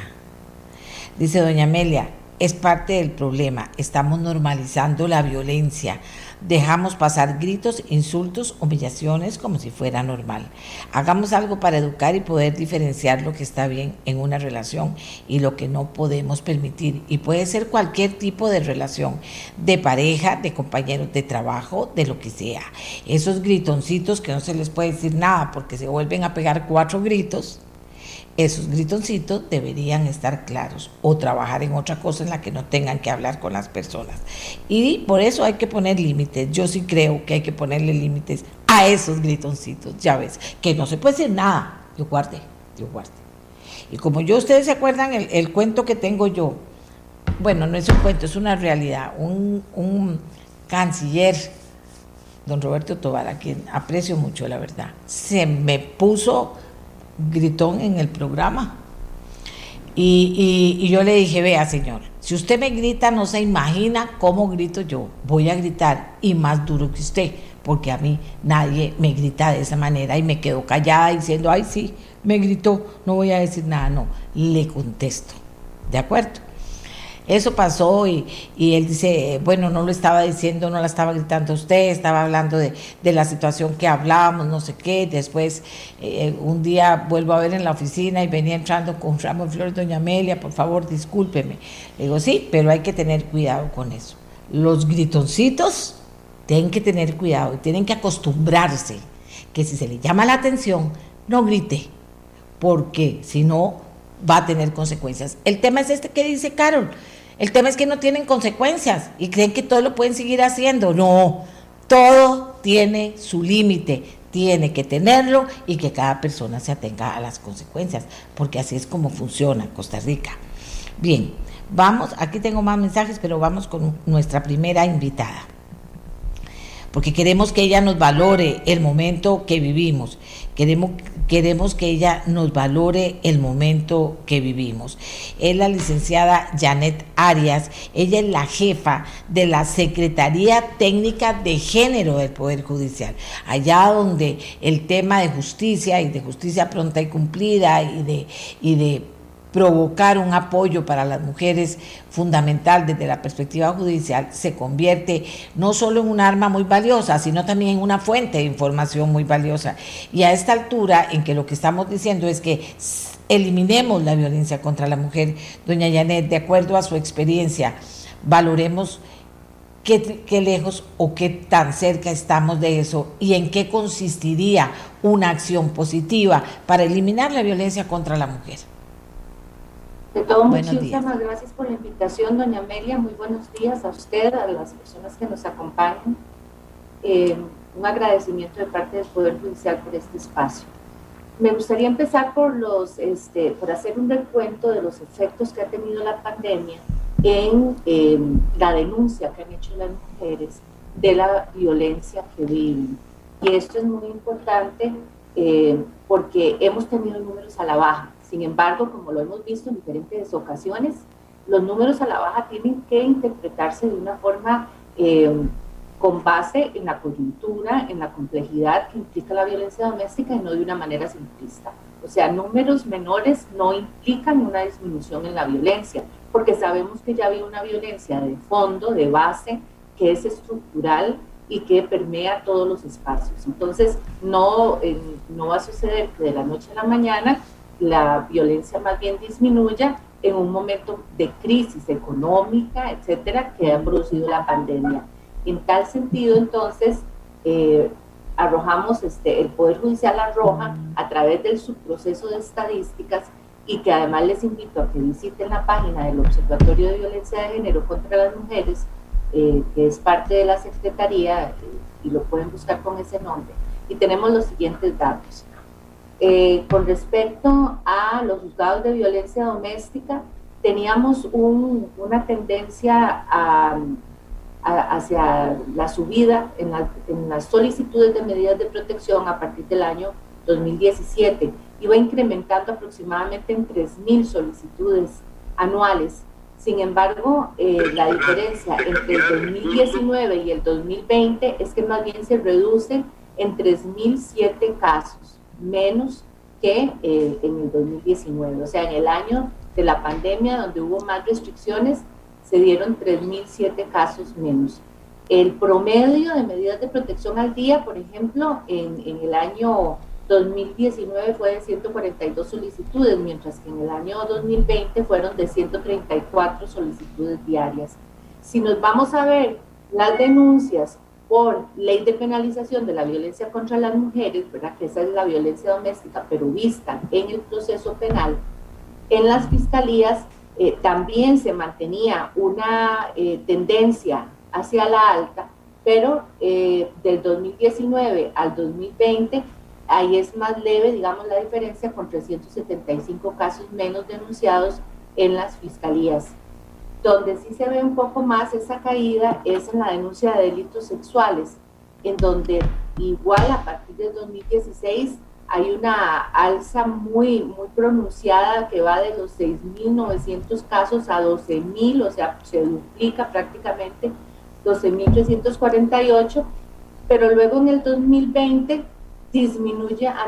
Dice doña Amelia, es parte del problema, estamos normalizando la violencia Dejamos pasar gritos, insultos, humillaciones como si fuera normal. Hagamos algo para educar y poder diferenciar lo que está bien en una relación y lo que no podemos permitir. Y puede ser cualquier tipo de relación, de pareja, de compañeros de trabajo, de lo que sea. Esos gritoncitos que no se les puede decir nada porque se vuelven a pegar cuatro gritos esos gritoncitos deberían estar claros o trabajar en otra cosa en la que no tengan que hablar con las personas. Y por eso hay que poner límites. Yo sí creo que hay que ponerle límites a esos gritoncitos, ya ves, que no se puede decir nada. Yo guarde, yo guarde. Y como yo, ustedes se acuerdan el, cuento que tengo yo, bueno, no es un cuento, es una realidad. Un, un canciller, don Roberto Tobar, a quien aprecio mucho, la verdad, se me puso gritón en el programa. Y, yo le dije, vea señor, si usted me grita no se imagina cómo grito yo. Voy a gritar y más duro que usted, porque a mí nadie me grita de esa manera y me quedo callada diciendo, ay sí, me gritó, no voy a decir nada, no, le contesto. ¿De acuerdo? Eso pasó y, él dice, bueno, no lo estaba diciendo, no la estaba gritando usted, estaba hablando de, la situación que hablábamos, no sé qué. Después, eh, un día vuelvo a ver en la oficina y venía entrando con ramo de flores, doña Amelia, por favor, discúlpeme. Le digo, sí, pero hay que tener cuidado con eso. Los gritoncitos tienen que tener cuidado y tienen que acostumbrarse que si se le llama la atención, no grite, porque si no va a tener consecuencias. El tema es este que dice Carol. El tema es que no tienen consecuencias y creen que todo lo pueden seguir haciendo. No, todo tiene su límite, tiene que tenerlo y que cada persona se atenga a las consecuencias, porque así es como funciona Costa Rica. Bien, vamos, aquí tengo más mensajes, pero vamos con nuestra primera invitada porque queremos que ella nos valore el momento que vivimos, queremos, queremos que ella nos valore el momento que vivimos. Es la licenciada Janet Arias, ella es la jefa de la Secretaría Técnica de Género del Poder Judicial, allá donde el tema de justicia y de justicia pronta y cumplida y de, y de provocar un apoyo para las mujeres fundamental desde la perspectiva judicial se convierte no solo en un arma muy valiosa, sino también en una fuente de información muy valiosa. Y a esta altura, en que lo que estamos diciendo es que eliminemos la violencia contra la mujer, doña Janet, de acuerdo a su experiencia, valoremos qué, qué, lejos o qué tan cerca estamos de eso y en qué consistiría una acción positiva para eliminar la violencia contra la mujer. De todo, muchísimas gracias por la invitación, doña Amelia. Muy buenos días a usted, a las personas que nos acompañan. Eh, un agradecimiento de parte del Poder Judicial por este espacio. Me gustaría empezar por, los, este, por hacer un recuento de los efectos que ha tenido la pandemia en em, la denuncia que han hecho las mujeres de la violencia que viven. Y esto es muy importante eh, porque hemos tenido números a la baja sin embargo, como lo hemos visto en diferentes ocasiones, los números a la baja tienen que interpretarse de una forma eh, con base en la coyuntura, en la complejidad que implica la violencia doméstica y no de una manera simplista. O sea, números menores no implican una disminución en la violencia, porque sabemos que ya había una violencia de fondo, de base, que es estructural y que permea todos los espacios. Entonces, no, eh, no va a suceder que de la noche a la mañana la violencia más bien disminuya en un momento de crisis económica, etcétera, que ha producido la pandemia. En tal sentido, entonces, eh, arrojamos, este, el Poder Judicial arroja a través del subproceso de estadísticas y que además les invito a que visiten la página del Observatorio de Violencia de Género contra las Mujeres, eh, que es parte de la Secretaría, eh, y lo pueden buscar con ese nombre. Y tenemos los siguientes datos. Eh, con respecto a los juzgados de violencia doméstica, teníamos una tendencia hacia la subida en, las solicitudes de medidas de protección a partir del año 2017. Iba incrementando aproximadamente en 3.000 solicitudes anuales. Sin embargo, eh, la diferencia entre el 2019 y el 2020 es que más bien se reduce en 3.007 casos menos que eh, en el 2019. O sea, en el año de la pandemia, donde hubo más restricciones, se dieron 3.007 casos menos. El promedio de medidas de protección al día, por ejemplo, en, en, el año 2019 fue de 142 solicitudes, mientras que en el año 2020 fueron de 134 solicitudes diarias. Si nos vamos a ver las denuncias por ley de penalización de la violencia contra las mujeres, ¿verdad? que esa es la violencia doméstica, pero vista en el proceso penal, en las fiscalías eh, también se mantenía una eh, tendencia hacia la alta, pero eh, del 2019 al 2020 ahí es más leve, digamos, la diferencia con 375 casos menos denunciados en las fiscalías. Donde sí se ve un poco más esa caída es en la denuncia de delitos sexuales, en donde igual a partir del 2016 hay una alza muy, muy pronunciada que va de los 6.900 casos a 12.000, o sea, se duplica prácticamente 12.348, pero luego en el 2020 disminuye a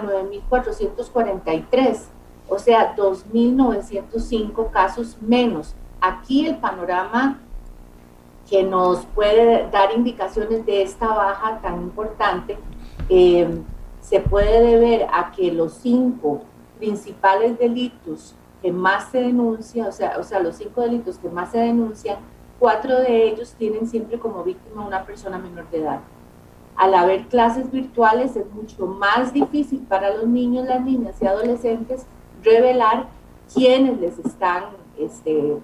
9.443, o sea, 2.905 casos menos aquí el panorama que nos puede dar indicaciones de esta baja tan importante eh, se puede deber a que los cinco principales delitos que más se denuncian, o sea, o sea, los cinco delitos que más se denuncian, cuatro de ellos tienen siempre como víctima una persona menor de edad. Al haber clases virtuales es mucho más difícil para los niños, las niñas y adolescentes revelar quiénes les están, este,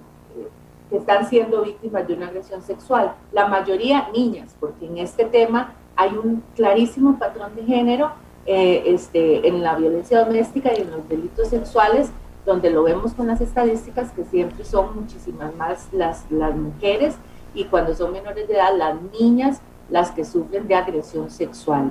que están siendo víctimas de una agresión sexual. La mayoría niñas, porque en este tema hay un clarísimo patrón de género eh, este, en la violencia doméstica y en los delitos sexuales, donde lo vemos con las estadísticas que siempre son muchísimas más las, las mujeres y cuando son menores de edad las niñas las que sufren de agresión sexual.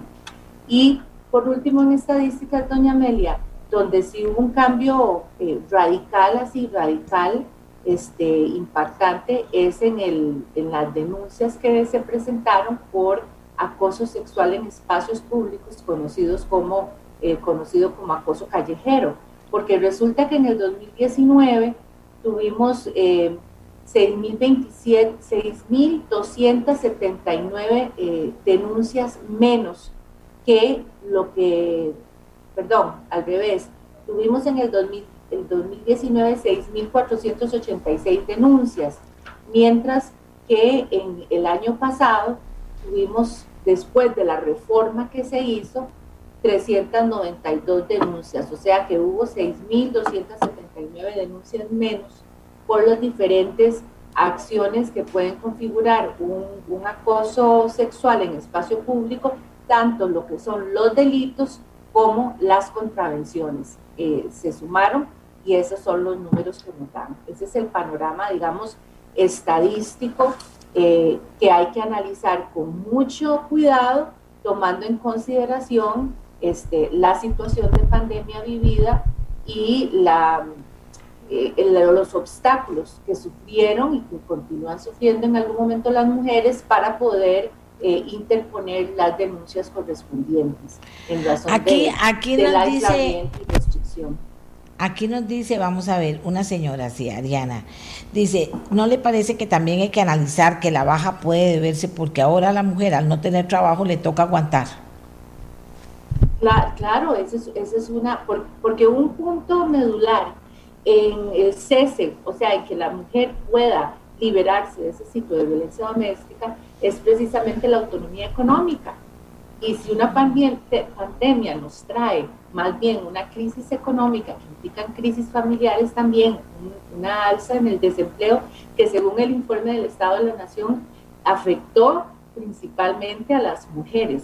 Y por último en estadísticas, doña Amelia, donde sí hubo un cambio eh, radical, así radical, este, impactante, es en, el, en las denuncias que se presentaron por acoso sexual en espacios públicos conocidos como, eh, conocido como acoso callejero, porque resulta que en el 2019 tuvimos eh, 6.279 eh, denuncias menos que lo que, perdón, al revés, tuvimos en el, 2000, el 2019 6.486 denuncias, mientras que en el año pasado tuvimos, después de la reforma que se hizo, 392 denuncias, o sea que hubo 6.279 denuncias menos por las diferentes acciones que pueden configurar un, un, acoso sexual en espacio público, tanto lo que son los delitos como las contravenciones. Eh, se sumaron y esos son los números que nos dan. Ese es el panorama, digamos, estadístico eh, que hay que analizar con mucho cuidado, tomando en consideración este, la situación de pandemia vivida y la eh, los obstáculos que sufrieron y que continúan sufriendo en algún momento las mujeres para poder eh, interponer las denuncias correspondientes en razón aquí, de, aquí nos dice, Aquí nos dice, vamos a ver, una señora, sí, Ariana, dice, ¿no le parece que también hay que analizar que la baja puede deberse porque ahora la mujer al no tener trabajo le toca aguantar? Claro, esa es, es una, porque un punto medular en el cese, o sea, en que la mujer pueda liberarse de ese ciclo de violencia doméstica, es precisamente la autonomía económica. Y si una pandemia nos trae más bien una crisis económica que implican crisis familiares también, una alza en el desempleo que según el informe del Estado de la Nación afectó principalmente a las mujeres.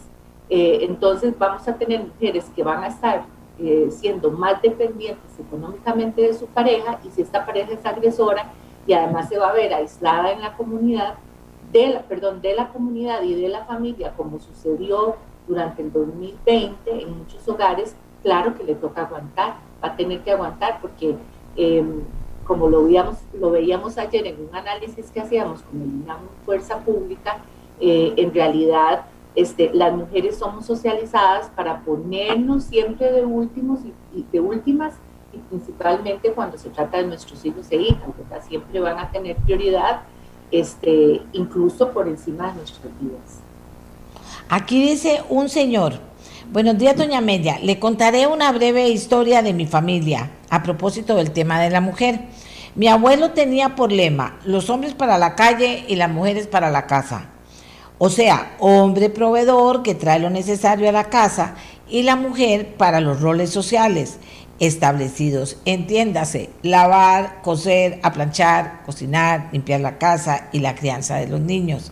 Eh, entonces vamos a tener mujeres que van a estar eh, siendo más dependientes económicamente de su pareja y si esta pareja es agresora y además se va a ver aislada en la comunidad, de la, perdón, de la comunidad y de la familia, como sucedió durante el 2020 en muchos hogares, claro que le toca aguantar, va a tener que aguantar porque em, como lo veíamos, lo veíamos ayer en un análisis que hacíamos con el Fuerza Pública, eh, en realidad este, las mujeres somos socializadas para ponernos siempre de últimos y, de últimas y principalmente cuando se trata de nuestros hijos e hijas, siempre van a tener prioridad, este, incluso por encima de nuestras vidas. Aquí dice un señor, buenos días doña Media, le contaré una breve historia de mi familia a propósito del tema de la mujer. Mi abuelo tenía por lema, los hombres para la calle y las mujeres para la casa. O sea, hombre proveedor que trae lo necesario a la casa y la mujer para los roles sociales establecidos. Entiéndase, lavar, coser, aplanchar, cocinar, limpiar la casa y la crianza de los niños.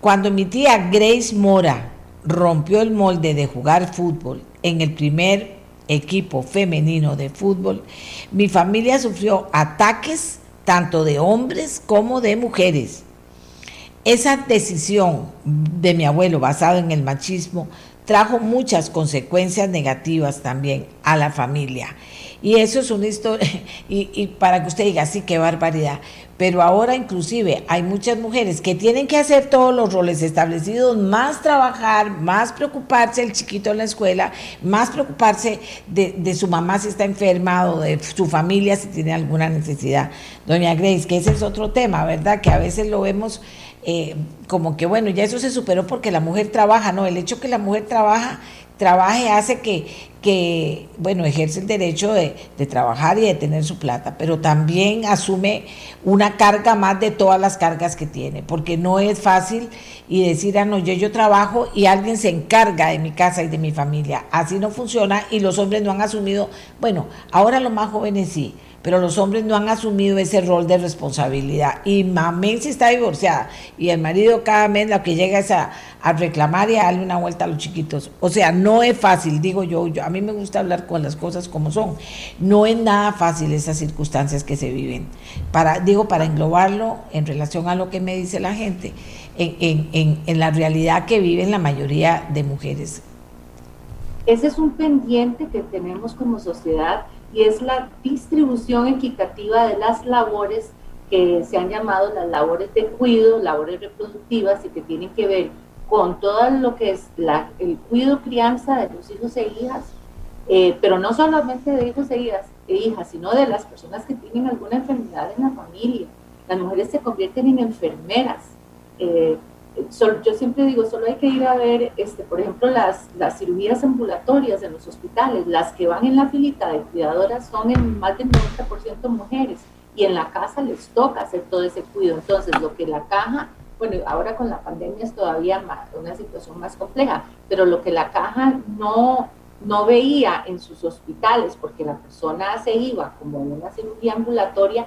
Cuando mi tía Grace Mora rompió el molde de jugar fútbol en el primer equipo femenino de fútbol, mi familia sufrió ataques tanto de hombres como de mujeres esa decisión de mi abuelo basado en el machismo trajo muchas consecuencias negativas también a la familia. Y eso es una historia, y, y, para que usted diga, sí, qué barbaridad. Pero ahora inclusive hay muchas mujeres que tienen que hacer todos los roles establecidos, más trabajar, más preocuparse el chiquito en la escuela, más preocuparse de, de su mamá si está enferma o de su familia si tiene alguna necesidad. Doña Grace, que ese es otro tema, ¿verdad? Que a veces lo vemos eh, como que, bueno, ya eso se superó porque la mujer trabaja, ¿no? El hecho que la mujer trabaja trabaje hace que, que bueno, ejerce el derecho de, trabajar y de tener su plata, pero también asume una carga más de todas las cargas que tiene, porque no es fácil y decir, ah, no, yo, yo trabajo y alguien se encarga de mi casa y de mi familia. Así no funciona y los hombres no han asumido, bueno, ahora los más jóvenes sí, pero los hombres no han asumido ese rol de responsabilidad. Y mamá si está divorciada y el marido cada mes lo que llega es a, reclamar y a darle una vuelta a los chiquitos. O sea, no es fácil, digo yo, a mí me gusta hablar con las cosas como son. No es nada fácil esas circunstancias que se viven. Para, digo, para englobarlo en relación a lo que me dice la gente, en, en, en la realidad que viven la mayoría de mujeres. Ese es un pendiente que tenemos como sociedad y es la distribución equitativa de las labores que se han llamado las labores de cuidado, labores reproductivas y que tienen que ver con todo lo que es la, el cuidado crianza de los hijos e hijas, eh, pero no solamente de hijos e hijas, e hijas, sino de las personas que tienen alguna enfermedad en la familia. Las mujeres se convierten en enfermeras. Eh, yo siempre digo, solo hay que ir a ver, este, por ejemplo, las, las cirugías ambulatorias en los hospitales, las que van en la filita de cuidadoras son en más del 90% mujeres y en la casa les toca hacer todo ese cuidado. Entonces, lo que la caja, bueno, ahora con la pandemia es todavía más, una situación más compleja, pero lo que la caja no, no veía en sus hospitales, porque la persona se iba como una cirugía ambulatoria,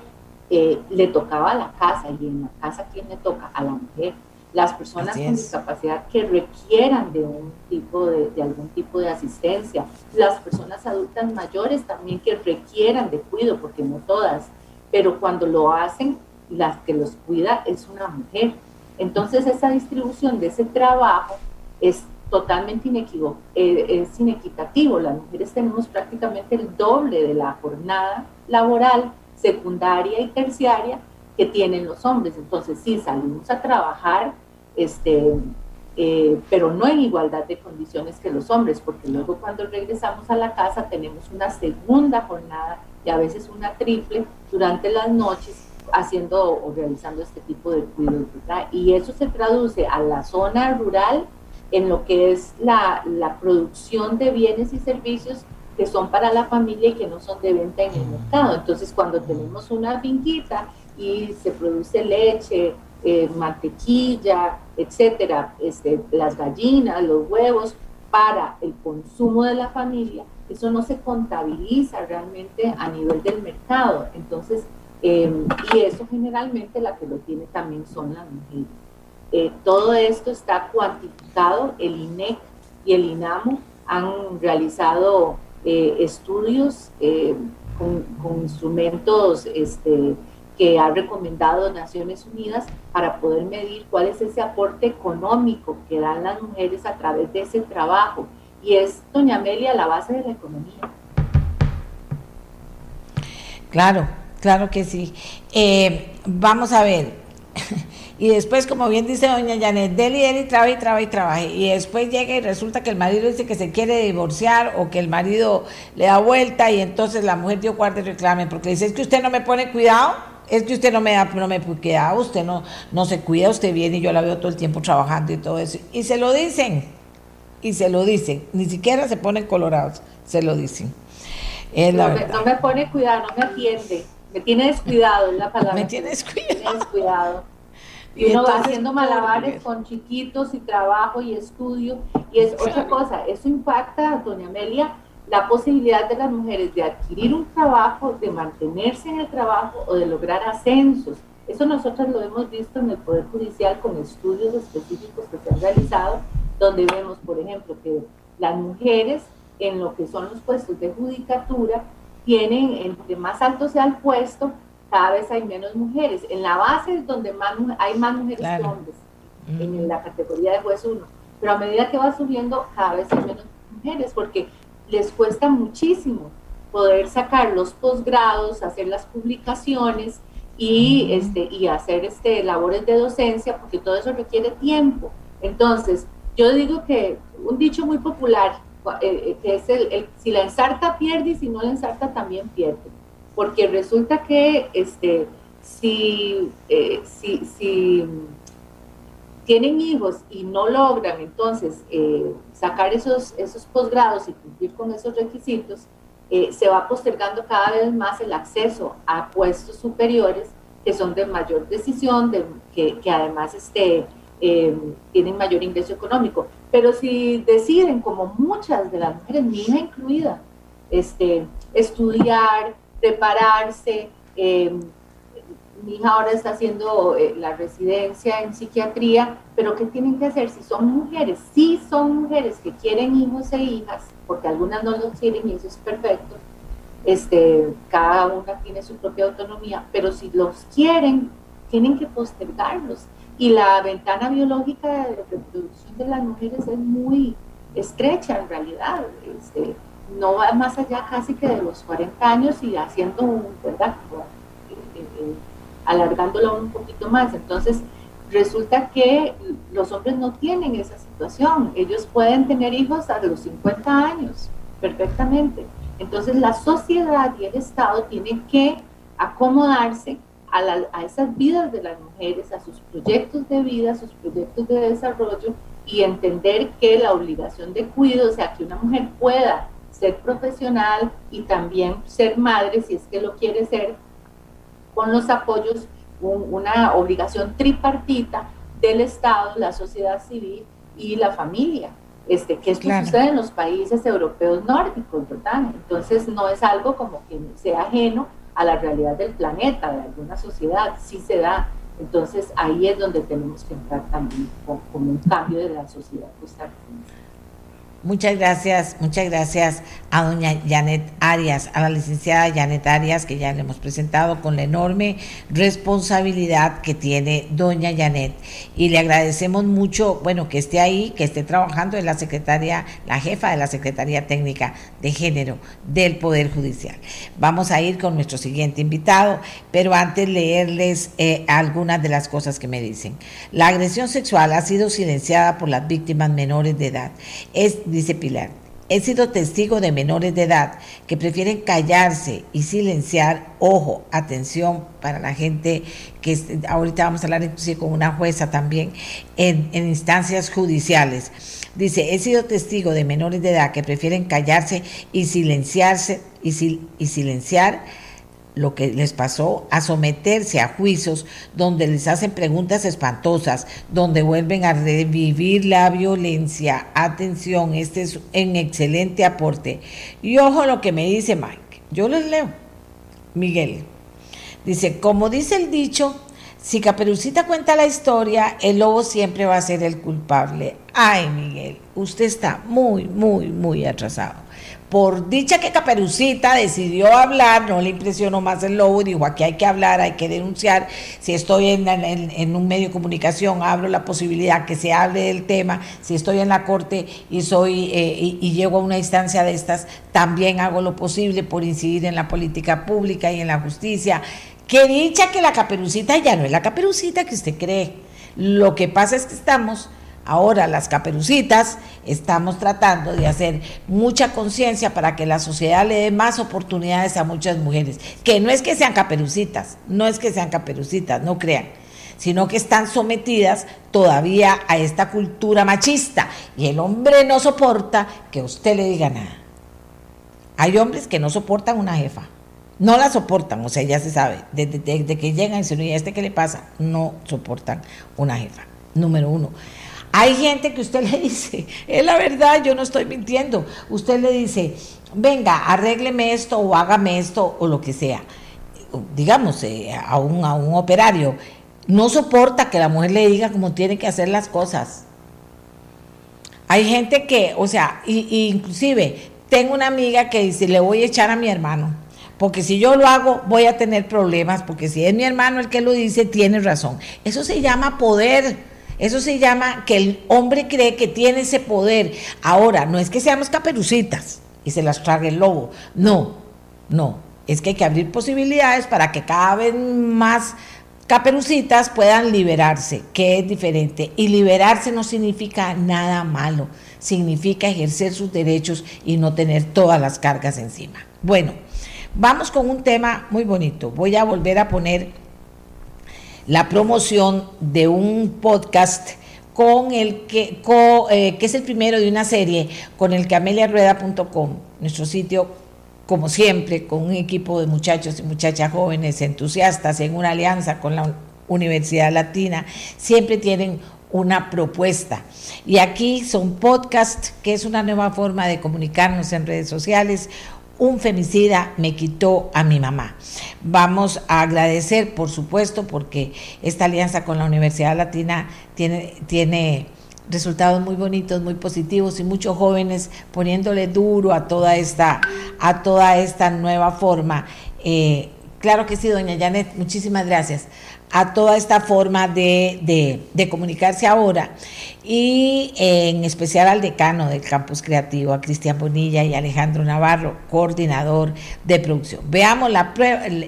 eh, le tocaba a la casa y en la casa, ¿quién le toca? A la mujer las personas con discapacidad que requieran de un tipo de, algún tipo de asistencia, las personas adultas mayores también que requieran de cuidado, porque no todas, pero cuando lo hacen, la que los cuida es una mujer. Entonces esa distribución de ese trabajo es totalmente inequívoco, eh, es inequitativo. Las mujeres tenemos prácticamente el doble de la jornada laboral secundaria y terciaria que tienen los hombres. Entonces, sí, salimos a trabajar, este, eh, pero no en igualdad de condiciones que los hombres, porque luego cuando regresamos a la casa tenemos una segunda jornada y a veces una triple durante las noches haciendo o realizando este tipo de cuidados. Y eso se traduce a la zona rural en lo que es la, la producción de bienes y servicios que son para la familia y que no son de venta en el mercado. Entonces, cuando tenemos una finquita y se produce leche, eh, mantequilla, etcétera, este, las gallinas, los huevos, para el consumo de la familia, eso no se contabiliza realmente a nivel del mercado. Entonces, em, y eso generalmente la que lo tiene también son las mujeres. Eh, todo esto está cuantificado, el INEC y el INAMO han realizado eh, estudios con, con, instrumentos este, que ha recomendado Naciones Unidas para poder medir cuál es ese aporte económico que dan las mujeres a través de ese trabajo. Y es, doña Amelia, la base de la economía. Claro, claro que sí. Eh, vamos a ver. Y después, como bien dice doña Janet, Deli, Deli, trabaja y trabaja y trabaja. Y después llega y resulta que el marido dice que se quiere divorciar o que el marido le da vuelta y entonces la mujer dio cuarto y reclame porque dice, es que usted no me pone cuidado es que usted no me da, no me queda, usted no, no se cuida, usted viene y yo la veo todo el tiempo trabajando y todo eso. Y se lo dicen, y se lo dicen, ni siquiera se ponen colorados, se lo dicen. no, me, pone cuidado, no me atiende, me tiene descuidado, es la palabra. Me tiene descuidado. descuidado. Y, uno va haciendo malabares con chiquitos y trabajo y estudio. Y es otra cosa, eso impacta, doña Amelia, la posibilidad de las mujeres de adquirir un trabajo, de mantenerse en el trabajo o de lograr ascensos. Eso nosotros lo hemos visto en el Poder Judicial con estudios específicos que se han realizado, donde vemos, por ejemplo, que las mujeres en lo que son los puestos de judicatura tienen, entre más alto sea el puesto, cada vez hay menos mujeres. En la base es donde más, hay más mujeres que hombres, en la categoría de juez 1. Pero a medida que va subiendo, cada vez hay menos mujeres, porque les cuesta muchísimo poder sacar los posgrados, hacer las publicaciones y, este, y hacer este, labores de docencia, porque todo eso requiere tiempo. Entonces, yo digo que un dicho muy popular, eh, eh, que es el, si la ensarta pierde y si no la ensarta también pierde, porque resulta que este, si, eh, si, si tienen hijos y no logran entonces sacar esos, esos posgrados y cumplir con esos requisitos, se va postergando cada vez más el acceso a puestos superiores que son de mayor decisión, de, que, que además este, tienen mayor ingreso económico. Pero si deciden, como muchas de las mujeres, mi hija incluida, este, estudiar, prepararse, em, mi hija ahora está haciendo eh, la residencia en psiquiatría, pero ¿qué tienen que hacer? Si son mujeres, si son mujeres que quieren hijos e hijas, porque algunas no los quieren y eso es perfecto, este, cada una tiene su propia autonomía, pero si los quieren, tienen que postergarlos y la ventana biológica de reproducción de las mujeres es muy estrecha en realidad. Este, no va más allá casi que de los 40 años y haciendo, un, ¿verdad? Eh, eh, alargándolo un poquito más. Entonces, resulta que los hombres no tienen esa situación. Ellos pueden tener hijos a los 50 años perfectamente. Entonces, la sociedad y el Estado tienen que acomodarse a, esas vidas de las mujeres, a sus proyectos de vida, a sus proyectos de desarrollo y entender que la obligación de cuidado, o sea, que una mujer pueda ser profesional y también ser madre, si es que lo quiere ser, con los apoyos, una obligación tripartita del Estado, la sociedad civil y la familia. Este, que esto sucede en los países europeos nórdicos, ¿verdad? Entonces no es algo como que sea ajeno a la realidad del planeta, de alguna sociedad, sí se da. Entonces ahí es donde tenemos que entrar también con, un cambio de la sociedad costarricense. Muchas gracias, muchas gracias a doña Janet Arias, a la licenciada Janet Arias, que ya le hemos presentado con la enorme responsabilidad que tiene doña Janet. Y le agradecemos mucho, bueno, que esté ahí, que esté trabajando en la secretaria, la jefa de la Secretaría Técnica de Género del Poder Judicial. Vamos a ir con nuestro siguiente invitado, pero antes leerles eh, algunas de las cosas que me dicen. La agresión sexual ha sido silenciada por las víctimas menores de edad. Es dice Pilar, he sido testigo de menores de edad que prefieren callarse y silenciar, ojo, atención para la gente que ahorita vamos a hablar inclusive con una jueza también en, instancias judiciales. Dice, he sido testigo de menores de edad que prefieren callarse y silenciarse y, y silenciar lo que les pasó, a someterse a juicios donde les hacen preguntas espantosas, donde vuelven a revivir la violencia. Atención, este es un excelente aporte. Y ojo lo que me dice Mike. Yo les leo. Miguel. Dice, como dice el dicho, si Caperucita cuenta la historia, el lobo siempre va a ser el culpable. Ay, Miguel, usted está muy, muy, muy atrasado por dicha que Caperucita decidió hablar, no le impresionó más el lobo y dijo, aquí hay que hablar, hay que denunciar, si estoy en, un medio de comunicación, abro la posibilidad que se hable del tema, si estoy en la corte y, soy, eh, y, llego a una instancia de estas, también hago lo posible por incidir en la política pública y en la justicia. Qué dicha que la Caperucita ya no es la Caperucita que usted cree. Lo que pasa es que estamos Ahora las caperucitas estamos tratando de hacer mucha conciencia para que la sociedad le dé más oportunidades a muchas mujeres, que no es que sean caperucitas, no es que sean caperucitas, no crean, sino que están sometidas todavía a esta cultura machista y el hombre no soporta que usted le diga nada. Hay hombres que no soportan una jefa, no la soportan, o sea, ya se sabe, desde, que llegan y se ¿y este qué le pasa? No soportan una jefa, número uno. Hay gente que usted le dice, es la verdad, yo no estoy mintiendo. Usted le dice, venga, arrégleme esto o hágame esto o lo que sea. Digamos, eh, a, un, a un operario. No soporta que la mujer le diga cómo tiene que hacer las cosas. Hay gente que, o sea, inclusive tengo una amiga que dice, le voy a echar a mi hermano, porque si yo lo hago voy a tener problemas, porque si es mi hermano el que lo dice, tiene razón. Eso se llama poder. Eso se llama que el hombre cree que tiene ese poder. Ahora, no es que seamos caperucitas, y se las trague el lobo. No, no, es que hay que abrir posibilidades para que cada vez más caperucitas puedan liberarse, que es diferente. Y liberarse no significa nada malo, significa ejercer sus derechos y no tener todas las cargas encima. Bueno, vamos con un tema muy bonito. Voy a volver a poner la promoción de un podcast con el que, eh, que es el primero de una serie con el que ameliarueda.com, nuestro sitio como siempre, con un equipo de muchachos y muchachas jóvenes entusiastas en una alianza con la Universidad Latina, siempre tienen una propuesta. Y aquí son podcasts, que es una nueva forma de comunicarnos en redes sociales. Un femicida me quitó a mi mamá. Vamos a agradecer, por supuesto, porque esta alianza con la Universidad Latina tiene, tiene resultados muy bonitos, muy positivos y muchos jóvenes poniéndole duro a toda esta, a toda esta nueva forma. Eh, claro que sí, doña Janet, muchísimas gracias a toda esta forma de, de, comunicarse ahora y en especial al decano del campus creativo, a Cristian Bonilla y Alejandro Navarro, coordinador de producción. Veamos la,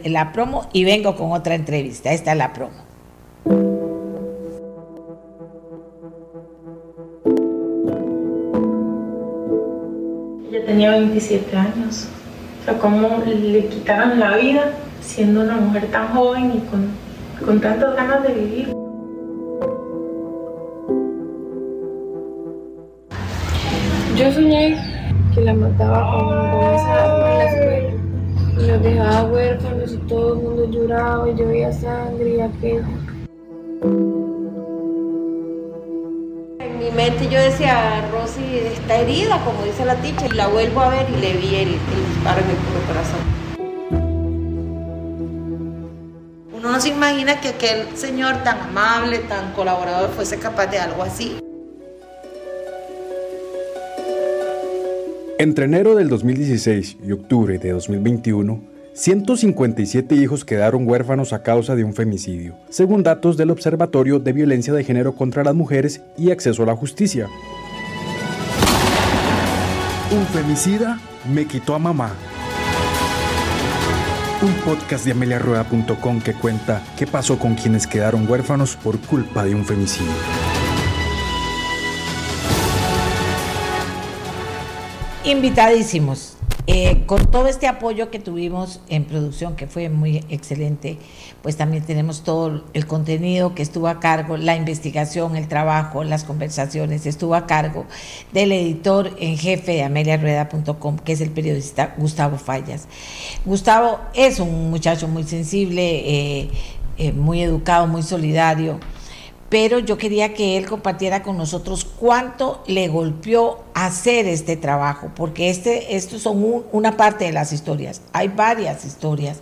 la promo y vengo con otra entrevista. Esta es la promo. tenía 27 años. O sea, cómo le quitaron la vida siendo una mujer tan joven y con, con tantas ganas de vivir. Yo soñé que la mataba con, con esa arma en la escuela y los dejaba huérfanos y todo el mundo lloraba y yo veía sangre y aquello. mi mente yo decía, Rosy está herida, como dice la ticha, y la vuelvo a ver y le vi el, disparo en el puro corazón. Uno no se imagina que aquel señor tan amable, tan colaborador, fuese capaz de algo así. Entre enero del 2016 y octubre de 2021, 157 hijos quedaron huérfanos a causa de un femicidio, según datos del Observatorio de Violencia de Género contra las Mujeres y Acceso a la Justicia. Un femicida me quitó a mamá. Un podcast de ameliarueda.com que cuenta qué pasó con quienes quedaron huérfanos por culpa de un femicidio. Invitadísimos eh, con todo este apoyo que tuvimos en producción, que fue muy excelente, pues también tenemos todo el contenido que estuvo a cargo, la investigación, el trabajo, las conversaciones, estuvo a cargo del editor en jefe de ameliarueda.com, que es el periodista Gustavo Fallas. Gustavo es un muchacho muy sensible, eh, eh, muy educado, muy solidario pero yo quería que él compartiera con nosotros cuánto le golpeó hacer este trabajo, porque este, estos son una parte de las historias, hay varias historias,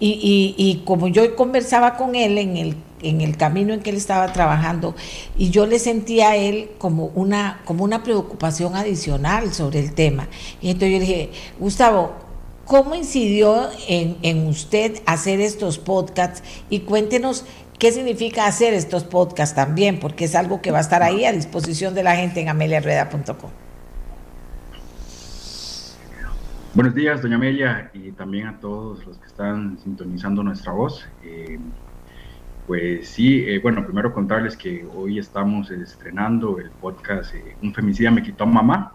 y, y, como yo conversaba con él en el, en el camino en que él estaba trabajando, y yo le sentía a él como una, como una preocupación adicional sobre el tema, y entonces yo le dije, Gustavo, ¿cómo incidió en, en usted hacer estos podcasts? Y cuéntenos ¿Qué significa hacer estos podcasts también? Porque es algo que va a estar ahí a disposición de la gente en ameliarreda.com. Buenos días, doña Amelia, y también a todos los que están sintonizando nuestra voz. Eh, pues sí, eh, bueno, primero contarles que hoy estamos estrenando el podcast eh, Un femicida me quitó a mamá.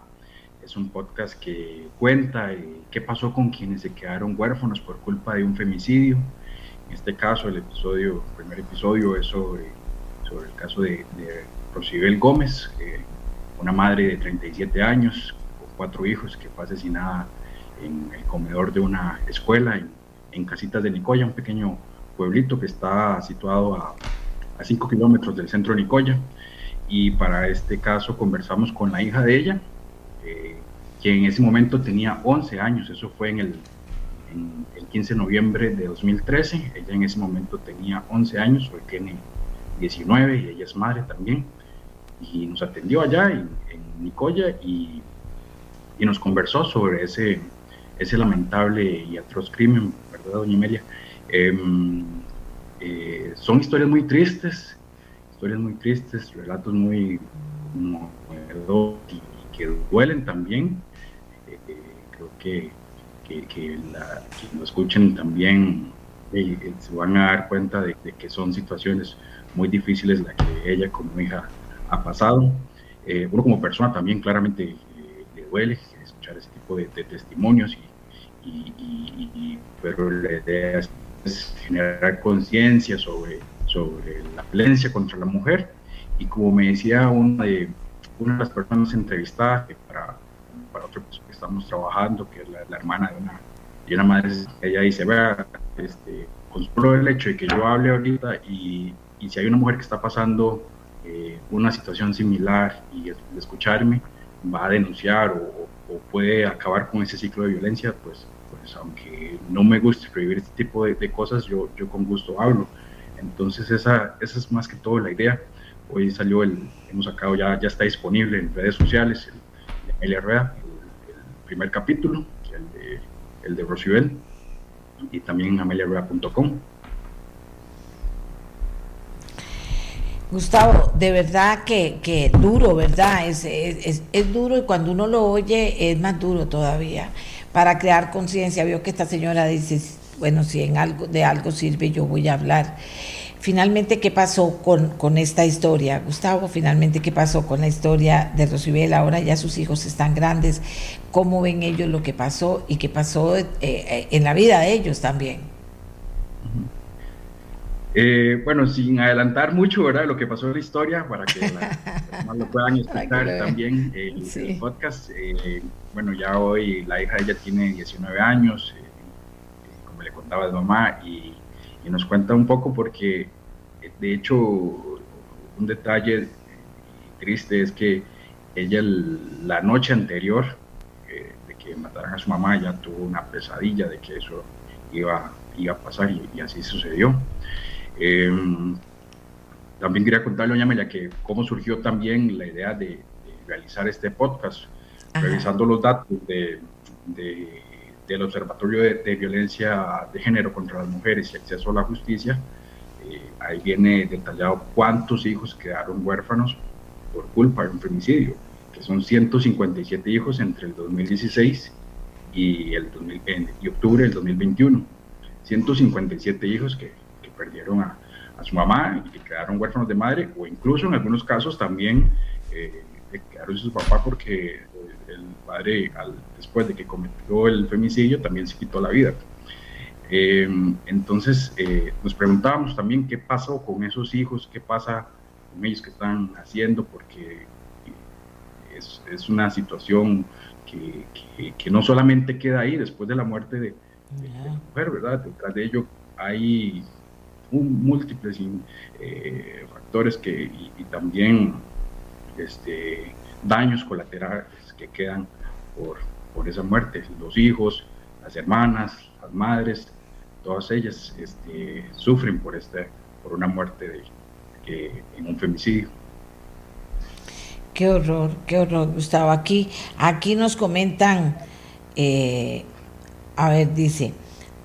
Es un podcast que cuenta qué pasó con quienes se quedaron huérfanos por culpa de un femicidio en este caso, el episodio, el primer episodio es sobre, el caso de, de Rosibel Gómez, una madre de 37 años, con cuatro hijos, que fue asesinada en el comedor de una escuela en, en Casitas de Nicoya, un pequeño pueblito que está situado a, a 5 kilómetros del centro de Nicoya. Y para este caso conversamos con la hija de ella, eh, que en ese momento tenía 11 años, eso fue en el el 15 de noviembre de 2013. Ella en ese momento tenía 11 años, hoy tiene 19 y ella es madre también. Y nos atendió allá en, Nicoya y, y, nos conversó sobre ese, ese lamentable y atroz crimen, ¿verdad, doña Emilia? Em, eh, son historias muy tristes, historias muy tristes, relatos muy y que duelen también, eh, que que, que, lo escuchen también se van a dar cuenta de, que son situaciones muy difíciles las que ella como hija ha pasado. Eh, uno como persona también claramente eh, le duele escuchar ese tipo de, testimonios, y, pero la idea es generar conciencia sobre, sobre la violencia contra la mujer. Y como me decía una de, una de las personas entrevistadas, que para, para otro que estamos trabajando, que es la, hermana de una, de una madre, ella dice, vea, este, con solo el hecho de que yo hable ahorita y, y si hay una mujer que está pasando eh, una situación similar y de escucharme va a denunciar o, puede acabar con ese ciclo de violencia, pues, pues aunque no me guste escribir este tipo de, cosas, yo, yo con gusto hablo. Entonces esa, esa es más que todo la idea. Hoy salió el, hemos sacado ya, ya está disponible en redes sociales, el, el, el, primer capítulo, el de, el de Rosibel, y también en ameliarueda.com. Gustavo, de verdad que, que duro, ¿verdad? Es, es, es, duro y cuando uno lo oye es más duro todavía. Para crear conciencia, vio que esta señora dice, bueno, si en algo, de algo sirve, yo voy a hablar. Finalmente, ¿qué pasó con, con esta historia? Gustavo, finalmente, ¿qué pasó con la historia de Rosibel? Ahora ya sus hijos están grandes. ¿Cómo ven ellos lo que pasó y qué pasó eh, eh, en la vida de ellos también? Eh, bueno, sin adelantar mucho, ¿verdad? Lo que pasó en la historia, para que las lo puedan escuchar también el podcast. bueno, ya hoy la hija de ella tiene 19 años, como le contaba de mamá, y y nos cuenta un poco porque, de hecho, un detalle triste es que ella la noche anterior eh, de que mataran a su mamá ya tuvo una pesadilla de que eso iba, iba a pasar y, así sucedió. Em, también quería contarle, doña Amelia, que cómo surgió también la idea de, realizar este podcast, revisando los datos de del Observatorio de, Violencia de Género contra las Mujeres y Acceso a la Justicia, eh, ahí viene detallado cuántos hijos quedaron huérfanos por culpa de un femicidio, que son 157 hijos entre el 2016 y, el octubre del 2021. 157 hijos que, perdieron a, a, su mamá y que quedaron huérfanos de madre, o incluso en algunos casos también eh, quedaron sin su papá porque el padre, al, después de que cometió el femicidio, también se quitó la vida. Em, entonces, eh, nos preguntábamos también qué pasó con esos hijos, qué pasa con ellos que están haciendo, porque es, es una situación que, que, no solamente queda ahí después de la muerte de, la mujer, ¿verdad? Detrás de ello hay un, múltiples eh, factores que, y, y, también este, daños colaterales que quedan por, por esa muerte, los hijos, las hermanas, las madres, todas ellas este, sufren por, este, por una muerte de, en un femicidio. Qué horror, qué horror, Gustavo. Aquí, aquí nos comentan, eh, a ver, dice,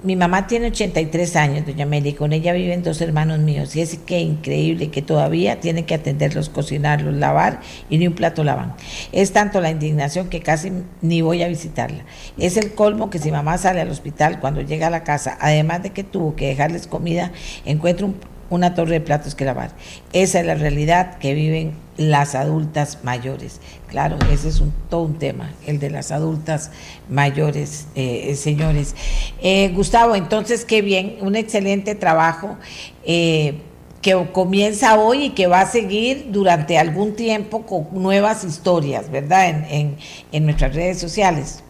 mi mamá tiene 83 años, doña Meli, con ella viven dos hermanos míos. Y es que increíble que todavía tienen que atenderlos, cocinarlos, lavar y ni un plato lavan. Es tanto la indignación que casi ni voy a visitarla. Es el colmo que si mamá sale al hospital cuando llega a la casa, además de que tuvo que dejarles comida, encuentra un una torre de platos que lavar. Esa es la realidad que viven las adultas mayores. Claro, ese es un, todo un tema, el de las adultas mayores, eh, eh, señores. Eh, Gustavo, entonces, qué bien, un excelente trabajo que comienza hoy y que va a seguir durante algún tiempo con nuevas historias, ¿verdad? En, en nuestras redes sociales.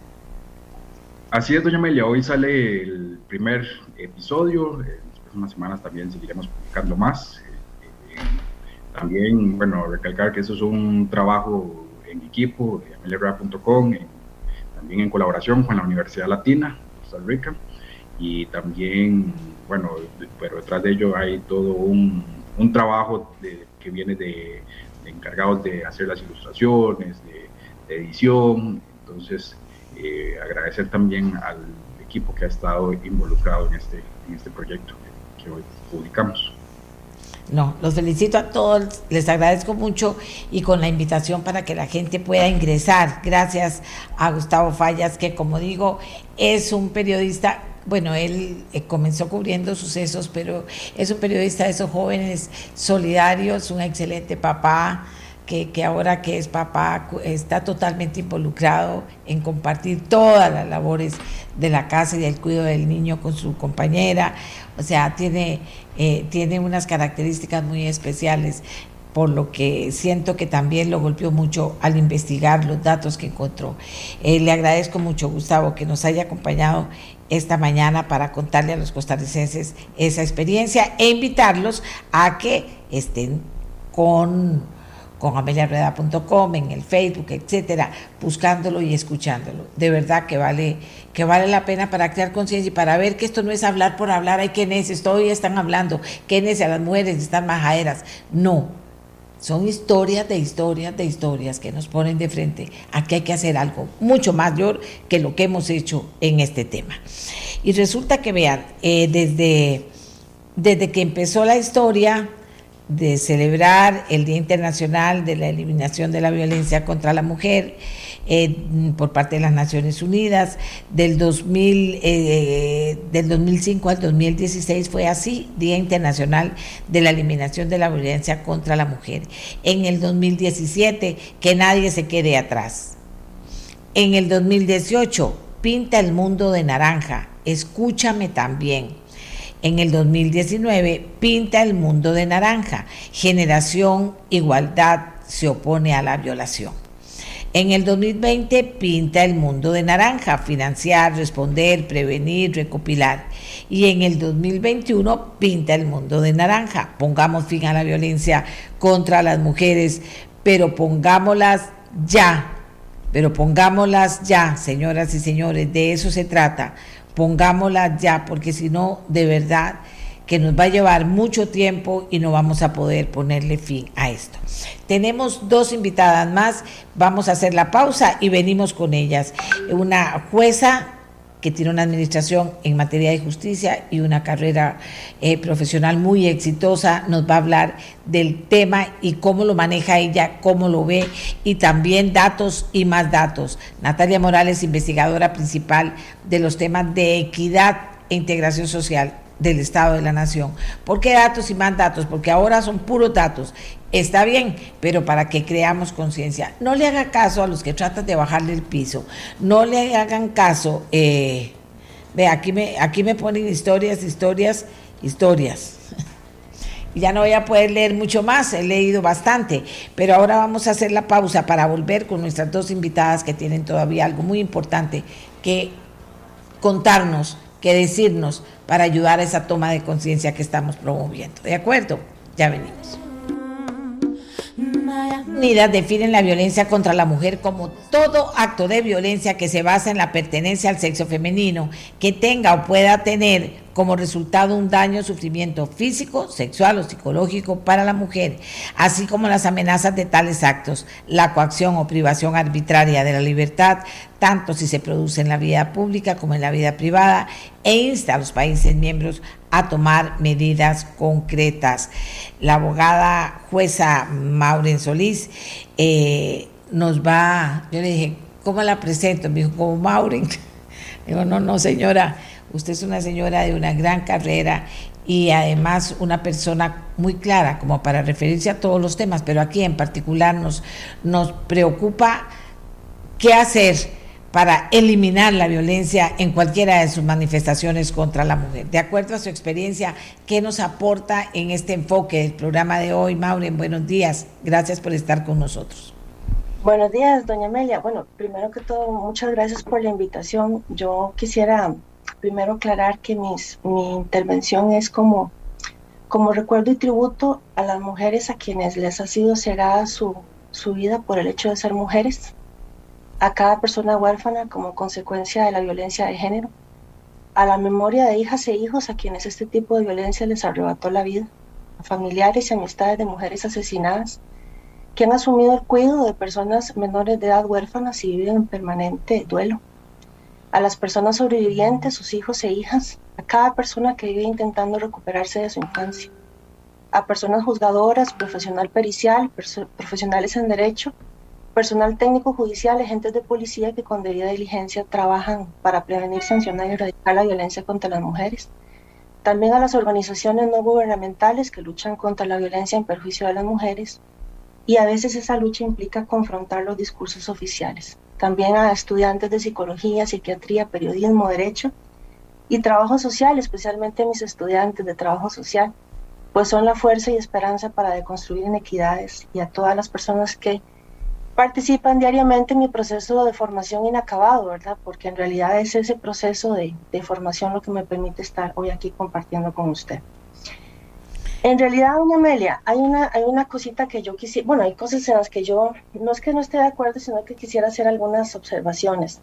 Así es, doña Amelia, hoy sale el primer episodio unas semanas también seguiremos publicando más. Eh, también, bueno, recalcar que eso es un trabajo en equipo de ameliarra.com, también en colaboración con la Universidad Latina, Costa Rica, y también, bueno, pero detrás de ello hay todo un, trabajo que viene de, encargados de hacer las ilustraciones, de, edición, entonces eh, agradecer también al equipo que ha estado involucrado en este, en este proyecto hoy publicamos. no, los felicito a todos, les agradezco mucho y con la invitación para que la gente pueda ingresar. Gracias a Gustavo Fallas, que como digo, es un periodista bueno, él eh, comenzó cubriendo sucesos, pero es un periodista de esos jóvenes solidarios, un excelente papá, que, que, ahora que es papá está totalmente involucrado en compartir todas las labores de la casa y del cuidado del niño con su compañera. O sea, tiene, eh, tiene unas características muy especiales por lo que siento que también lo golpeó mucho al investigar los datos que encontró. Eh, le agradezco mucho, Gustavo, que nos haya acompañado esta mañana para contarle a los costarricenses esa experiencia e invitarlos a que estén con con ameliarueda.com, en el Facebook, etcétera, buscándolo y escuchándolo. De verdad que vale, que vale la pena para crear conciencia y para ver que esto no es hablar por hablar, hay que necios, todavía están hablando, que a las mujeres están majaderas. No, son historias de historias de historias que nos ponen de frente a que hay que hacer algo mucho mayor que lo que hemos hecho en este tema. Y resulta que vean, eh, desde, desde que empezó la historia, de celebrar el Día Internacional de la Eliminación de la Violencia contra la Mujer eh, por parte de las Naciones Unidas. Del, 2000, eh, del 2005 al 2016 fue así, Día Internacional de la Eliminación de la Violencia contra la Mujer. En el 2017, que nadie se quede atrás. En el 2018, pinta el mundo de naranja, escúchame también en el 2019 pinta el mundo de naranja. Generación Igualdad se opone a la violación. En el 2020 pinta el mundo de naranja, financiar, responder, prevenir, recopilar. Y en el 2021 pinta el mundo de naranja, pongamos fin a la violencia contra las mujeres, pero pongámoslas ya, pero pongámoslas ya, señoras y señores, de eso se trata pongámosla ya, porque si no, de verdad que nos va a llevar mucho tiempo y no vamos a poder ponerle fin a esto. Tenemos dos invitadas más, vamos a hacer la pausa y venimos con ellas. Una jueza que tiene una administración en materia de justicia y una carrera eh, profesional muy exitosa, nos va a hablar del tema y cómo lo maneja ella, cómo lo ve y también datos y más datos. Natalia Morales, investigadora principal de los temas de equidad e integración social del Estado de la Nación. ¿Por qué datos y más datos? Porque ahora son puros datos está bien, pero para que creamos conciencia. No le haga caso a los que tratan de bajarle el piso, no le hagan caso, eh, ve, aquí me, aquí me ponen historias, historias, historias. Ya no voy a poder leer mucho más, he leído bastante, pero ahora vamos a hacer la pausa para volver con nuestras dos invitadas que tienen todavía algo muy importante que contarnos, que decirnos para ayudar a esa toma de conciencia que estamos promoviendo. ¿De acuerdo? Ya venimos. Unidas definen la violencia contra la mujer como todo acto de violencia que se basa en la pertenencia al sexo femenino, que tenga o pueda tener como resultado un daño o sufrimiento físico, sexual o psicológico para la mujer, así como las amenazas de tales actos, la coacción o privación arbitraria de la libertad, tanto si se produce en la vida pública como en la vida privada, e insta a los países miembros a tomar medidas concretas. La abogada jueza Maureen Solís eh, nos va, yo le dije, ¿cómo la presento? Me dijo, como Maureen. Digo, no, no, señora Usted es una señora de una gran carrera y además una persona muy clara como para referirse a todos los temas, pero aquí en particular nos, nos preocupa qué hacer para eliminar la violencia en cualquiera de sus manifestaciones contra la mujer. De acuerdo a su experiencia, ¿qué nos aporta en este enfoque del programa de hoy? Maureen, buenos días. Gracias por estar con nosotros. Buenos días, doña Amelia. Bueno, primero que todo, muchas gracias por la invitación. Yo quisiera primero aclarar que mis, mi intervención es como, como recuerdo y tributo a las mujeres a quienes les ha sido cegada su, su vida por el hecho de ser mujeres, a cada persona huérfana como consecuencia de la violencia de género, a la memoria de hijas e hijos a quienes este tipo de violencia les arrebató la vida, a familiares y amistades de mujeres asesinadas que han asumido el cuidado de personas menores de edad huérfanas y viven en permanente duelo. A las personas sobrevivientes, sus hijos e hijas, a cada persona que vive intentando recuperarse de su infancia. a personas juzgadoras, profesional pericial, profesionales en derecho, personal técnico judicial, agentes de policía que con debida diligencia trabajan para prevenir, sancionar y erradicar la violencia contra las mujeres. También a las organizaciones no gubernamentales que luchan contra la violencia en perjuicio de las mujeres. Y a veces esa lucha implica confrontar los discursos oficiales. También a estudiantes de psicología, psiquiatría, periodismo, derecho y trabajo social, especialmente a mis estudiantes de trabajo social, pues son la fuerza y esperanza para deconstruir inequidades y a todas las personas que participan diariamente en mi proceso de formación inacabado, ¿verdad? Porque en realidad es ese proceso de, formación lo que me permite estar hoy aquí compartiendo con usted. En realidad, doña Amelia, hay una, hay una cosita que yo quisiera, bueno, hay cosas en las que yo, no es que no esté de acuerdo, sino que quisiera hacer algunas observaciones.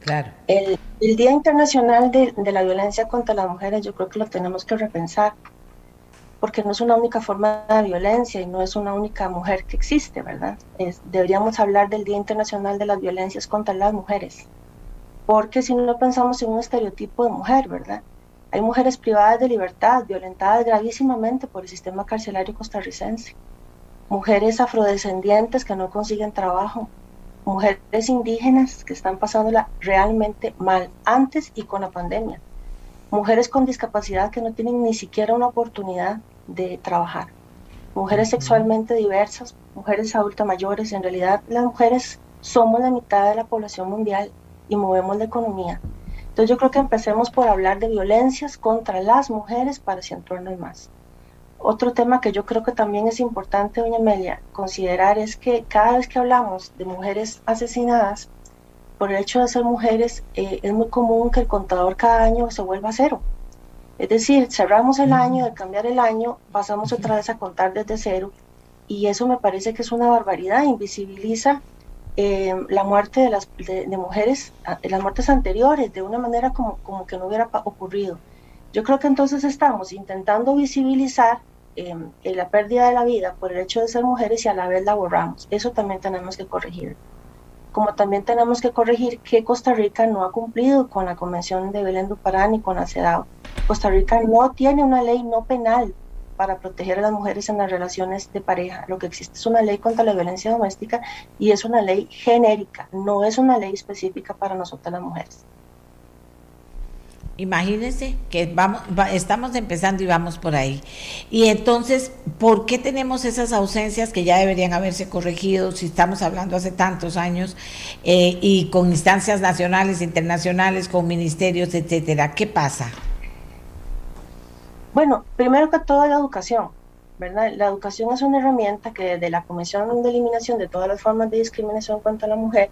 Claro. El, Día Internacional de, de la Violencia contra las Mujeres, yo creo que lo tenemos que repensar porque no es una única forma de violencia y no es una única mujer que existe, ¿verdad? deberíamos hablar del Día Internacional de las Violencias contra las Mujeres, porque si no pensamos en un estereotipo de mujer, ¿verdad? Hay mujeres privadas de libertad, violentadas gravísimamente por el sistema carcelario costarricense, mujeres afrodescendientes que no consiguen trabajo, mujeres indígenas que están pasándola realmente mal antes y con la pandemia mujeres con discapacidad que no tienen ni siquiera una oportunidad de trabajar, mujeres sexualmente diversas, mujeres adultas mayores, en realidad las mujeres somos la mitad de la población mundial y movemos la economía. Entonces yo creo que empecemos por hablar de violencias contra las mujeres para centrarnos más. Otro tema que yo creo que también es importante, doña Amelia, considerar es que cada vez que hablamos de mujeres asesinadas, por el hecho de ser mujeres, eh, es muy común que el contador cada año se vuelva a cero. Es decir, cerramos el año, de cambiar el año, pasamos otra vez a contar desde cero y eso me parece que es una barbaridad, invisibiliza eh, la muerte de las de, mujeres, las muertes anteriores, de una manera como, como que no hubiera ocurrido. Yo creo que entonces estamos intentando visibilizar eh, la pérdida de la vida por el hecho de ser mujeres y a la vez la borramos. Eso también tenemos que corregir como también tenemos que corregir que Costa Rica no ha cumplido con la Convención de Belén do Pará ni con la CEDAW. Costa Rica no tiene una ley no penal para proteger a las mujeres en las relaciones de pareja. Lo que existe es una ley contra la violencia doméstica y es una ley genérica, no es una ley específica para nosotras las mujeres. Imagínense que vamos, estamos empezando y vamos por ahí. Y entonces, ¿por qué tenemos esas ausencias que ya deberían haberse corregido si estamos hablando hace tantos años eh, y con instancias nacionales, internacionales, con ministerios, etcétera? ¿Qué pasa? Bueno, primero que todo la educación, ¿verdad? La educación es una herramienta que desde la Comisión de Eliminación de todas las formas de discriminación contra la mujer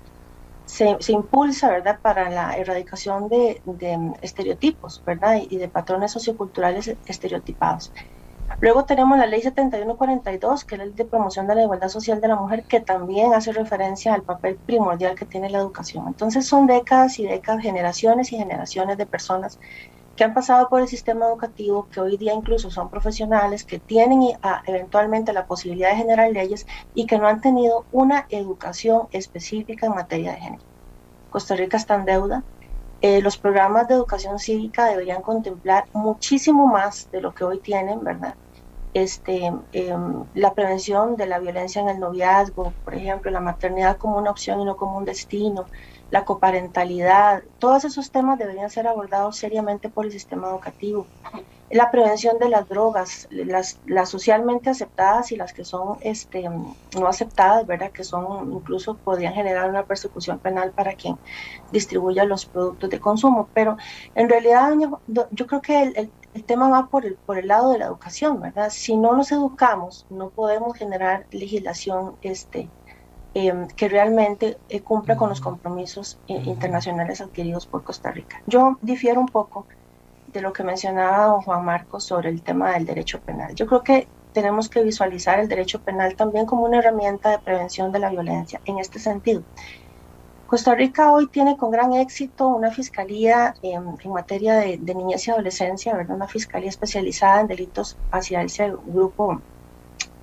se, impulsa, ¿verdad?, para la erradicación de, estereotipos, ¿verdad?, y de patrones socioculturales estereotipados. Luego tenemos la ley 7142, que es la ley de promoción de la igualdad social de la mujer, que también hace referencia al papel primordial que tiene la educación. Entonces son décadas y décadas, generaciones y generaciones de personas que han pasado por el sistema educativo, que hoy día incluso son profesionales, que tienen ah, eventualmente la posibilidad de generar leyes y que no han tenido una educación específica en materia de género. Costa Rica está en deuda. Eh, los programas de educación cívica deberían contemplar muchísimo más de lo que hoy tienen, ¿verdad? Este, em, la prevención de la violencia en el noviazgo, por ejemplo, la maternidad como una opción y no como un destino, la coparentalidad, todos esos temas deberían ser abordados seriamente por el sistema educativo. La prevención de las drogas, las, las socialmente aceptadas y las que son este, no aceptadas, ¿verdad? Que son incluso podrían generar una persecución penal para quien distribuya los productos de consumo. Pero en realidad yo, creo que el, el, tema va por el, por el lado de la educación, ¿verdad? Si no nos educamos, no podemos generar legislación este, Em, que realmente eh, cumpla con los compromisos eh, internacionales adquiridos por Costa Rica. Yo difiero un poco de lo que mencionaba don Juan Marcos sobre el tema del derecho penal. Yo creo que tenemos que visualizar el derecho penal también como una herramienta de prevención de la violencia en este sentido. Costa Rica hoy tiene con gran éxito una fiscalía en, materia de, de, niñez y adolescencia, ¿verdad? una fiscalía especializada en delitos hacia ese grupo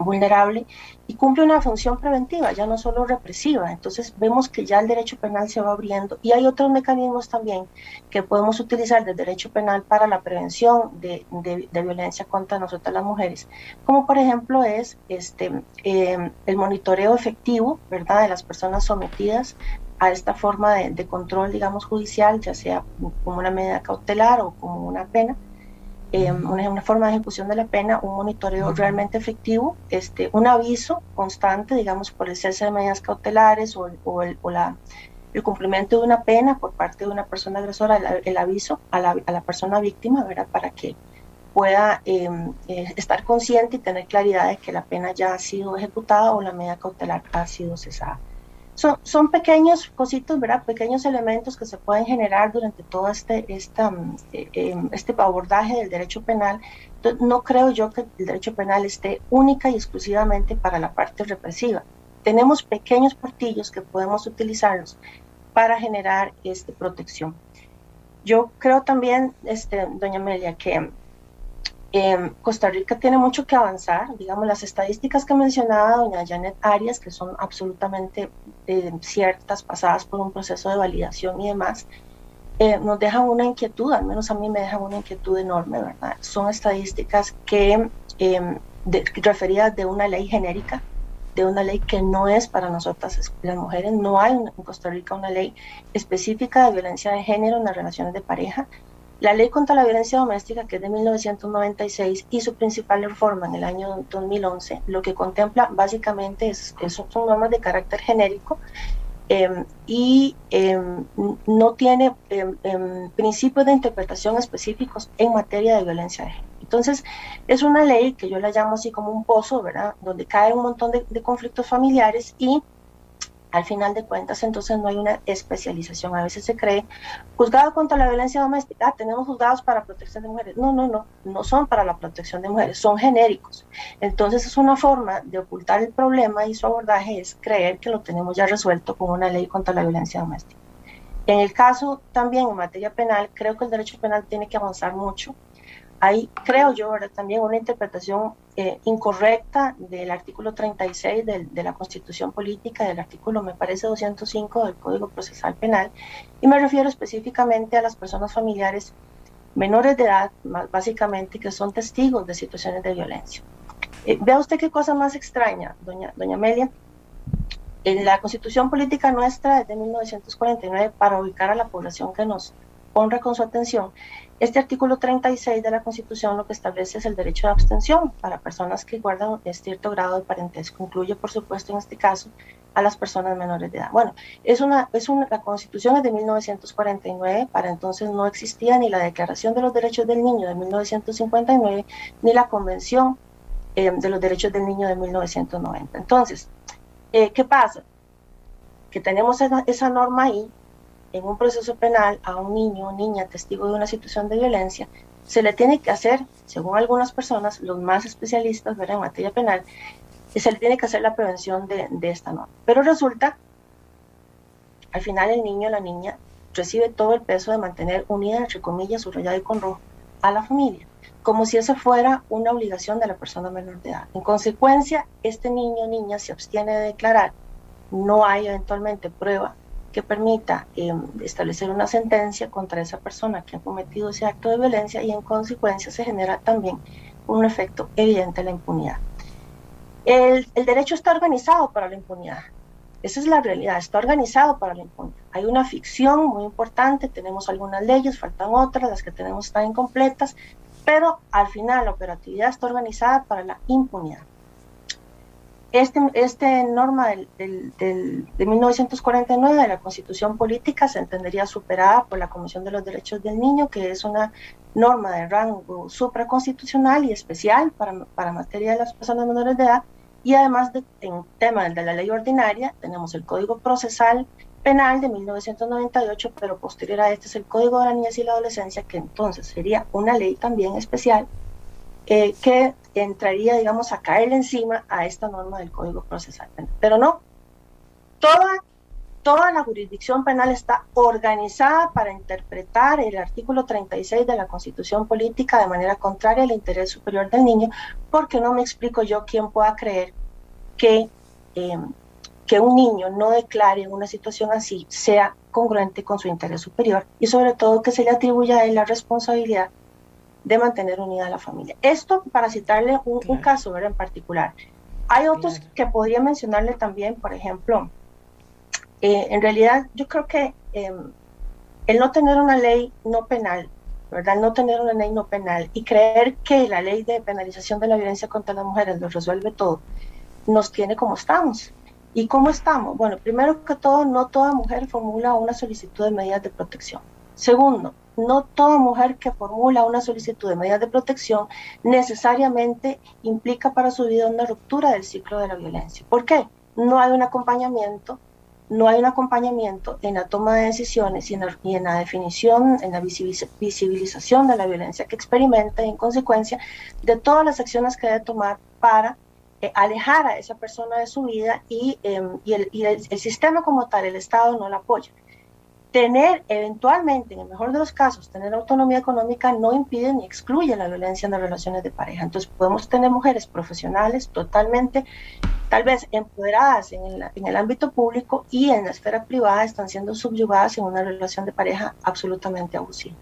vulnerable y cumple una función preventiva, ya no solo represiva. Entonces vemos que ya el derecho penal se va abriendo y hay otros mecanismos también que podemos utilizar del derecho penal para la prevención de, de, violencia contra nosotras las mujeres, como por ejemplo es este, eh, el monitoreo efectivo ¿verdad? de las personas sometidas a esta forma de, de control, digamos, judicial, ya sea como una medida cautelar o como una pena eh, una, forma de ejecución de la pena, un monitoreo realmente efectivo, este, un aviso constante, digamos, por el cese de medidas cautelares o, el, o, la, el cumplimiento de una pena por parte de una persona agresora, el, aviso a la, a la, persona víctima, ¿verdad? Para que pueda em, eh, estar consciente y tener claridad de que la pena ya ha sido ejecutada o la medida cautelar ha sido cesada. Son, son pequeños cositos, ¿verdad? Pequeños elementos que se pueden generar durante todo este, esta, mm, eh, em, este abordaje del derecho penal. No creo yo que el derecho penal esté única y exclusivamente para la parte represiva. Tenemos pequeños portillos que podemos utilizarlos para generar este, protección. Yo creo también, este, doña Amelia, que Em, Costa Rica tiene mucho que avanzar, digamos, las estadísticas que mencionaba doña Janet Arias, que son absolutamente eh, ciertas, pasadas por un proceso de validación y demás, eh, nos dejan una inquietud, al menos a mí me dejan una inquietud enorme, ¿verdad? Son estadísticas que, em, referidas de una ley genérica, de una ley que no es para nosotras las mujeres, no hay en Costa Rica una ley específica de violencia de género en las relaciones de pareja, la ley contra la violencia doméstica, que es de 1996, y su principal reforma en el año 2011, lo que contempla básicamente es, son normas de carácter genérico em, y em, no tiene em, principios de interpretación específicos en materia de violencia de género. Entonces, es una ley que yo la llamo así como un pozo, ¿verdad? Donde cae un montón de conflictos familiares y al final de cuentas, entonces no hay una especialización. A veces se cree, juzgado contra la violencia doméstica, ah, tenemos juzgados para protección de mujeres. No, no, no, no son para la protección de mujeres, son genéricos. Entonces es una forma de ocultar el problema y su abordaje es creer que lo tenemos ya resuelto con una ley contra la violencia doméstica. En el caso también en materia penal, creo que el derecho penal tiene que avanzar mucho hay, creo yo, también una interpretación eh, incorrecta del artículo 36 de, la Constitución Política, del artículo, me parece, 205 del Código Procesal Penal, y me refiero específicamente a las personas familiares menores de edad, básicamente, que son testigos de situaciones de violencia. Eh, vea usted qué cosa más extraña, doña, doña Amelia. En la Constitución Política nuestra es de 1949 para ubicar a la población que nos honra con su atención, este artículo 36 de la Constitución lo que establece es el derecho de abstención para personas que guardan cierto grado de parentesco. Incluye, por supuesto, en este caso, a las personas menores de edad. Bueno, es una, es una, la Constitución es de 1949, para entonces no existía ni la Declaración de los Derechos del Niño de 1959, ni la Convención eh, de los Derechos del Niño de 1990. Entonces, eh, ¿qué pasa? Que tenemos esa, esa norma ahí en un proceso penal a un niño o niña testigo de una situación de violencia, se le tiene que hacer, según algunas personas, los más especialistas en materia penal, se le tiene que hacer la prevención de, esta norma. Pero resulta, al final el niño o la niña recibe todo el peso de mantener unida, entre comillas, subrayado y con rojo, a la familia, como si eso fuera una obligación de la persona menor de edad. En consecuencia, este niño o niña se abstiene de declarar, no hay eventualmente prueba que permita em, establecer una sentencia contra esa persona que ha cometido ese acto de violencia y en consecuencia se genera también un efecto evidente de la impunidad. El, el, derecho está organizado para la impunidad. Esa es la realidad, está organizado para la impunidad. Hay una ficción muy importante, tenemos algunas leyes, faltan otras, las que tenemos están incompletas, pero al final la operatividad está organizada para la impunidad. Esta este norma del, del, de 1949 de la Constitución Política se entendería superada por la Comisión de los Derechos del Niño, que es una norma de rango supraconstitucional y especial para, para materia de las personas menores de edad. Y además, de, en tema de la ley ordinaria, tenemos el Código Procesal Penal de 1998, pero posterior a este es el Código de la Niñez y la Adolescencia, que entonces sería una ley también especial eh, que entraría, digamos, a caerle encima a esta norma del Código Procesal Penal. Pero no, toda toda la jurisdicción penal está organizada para interpretar el artículo 36 de la Constitución Política de manera contraria al interés superior del niño, porque no me explico yo quién pueda creer que, eh, que un niño no declare una situación así sea congruente con su interés superior y sobre todo que se le atribuya a él la responsabilidad de mantener unida a la familia. Esto para citarle un, caso ¿verdad? en particular. Hay otros que podría mencionarle también, por ejemplo, eh, en realidad yo creo que em, el no tener una ley no penal, ¿verdad? No tener una ley no penal y creer que la ley de penalización de la violencia contra las mujeres lo resuelve todo, nos tiene como estamos. ¿Y cómo estamos? Bueno, primero que todo, no toda mujer formula una solicitud de medidas de protección. Segundo, no toda mujer que formula una solicitud de medidas de protección necesariamente implica para su vida una ruptura del ciclo de la violencia. ¿Por qué? No hay un acompañamiento, no hay un acompañamiento en la toma de decisiones y en la, definición, en la visibilización de la violencia que experimenta y en consecuencia de todas las acciones que debe tomar para eh, alejar a esa persona de su vida y, em, el sistema como tal, el Estado no la apoya tener eventualmente, en el mejor de los casos, tener autonomía económica no impide ni excluye la violencia en las relaciones de pareja. Entonces podemos tener mujeres profesionales totalmente, tal vez empoderadas en el, en el ámbito público y en la esfera privada están siendo subyugadas en una relación de pareja absolutamente abusiva.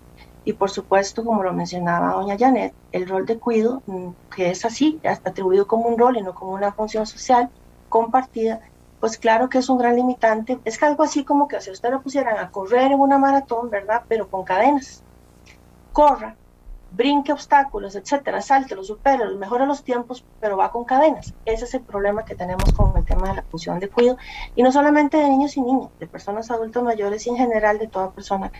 Y por supuesto, como lo mencionaba doña Janet, el rol de cuido, mm, que es así, atribuido como un rol y no como una función social compartida, pues claro que es un gran limitante. Es que algo así como que si usted lo pusieran a correr en una maratón, ¿verdad? Pero con cadenas. Corra, brinque obstáculos, etcétera, salte, lo supere, mejora los tiempos, pero va con cadenas. Ese es el problema que tenemos con el tema de la función de cuidado. Y no solamente de niños y niñas, de personas adultas mayores y en general de toda persona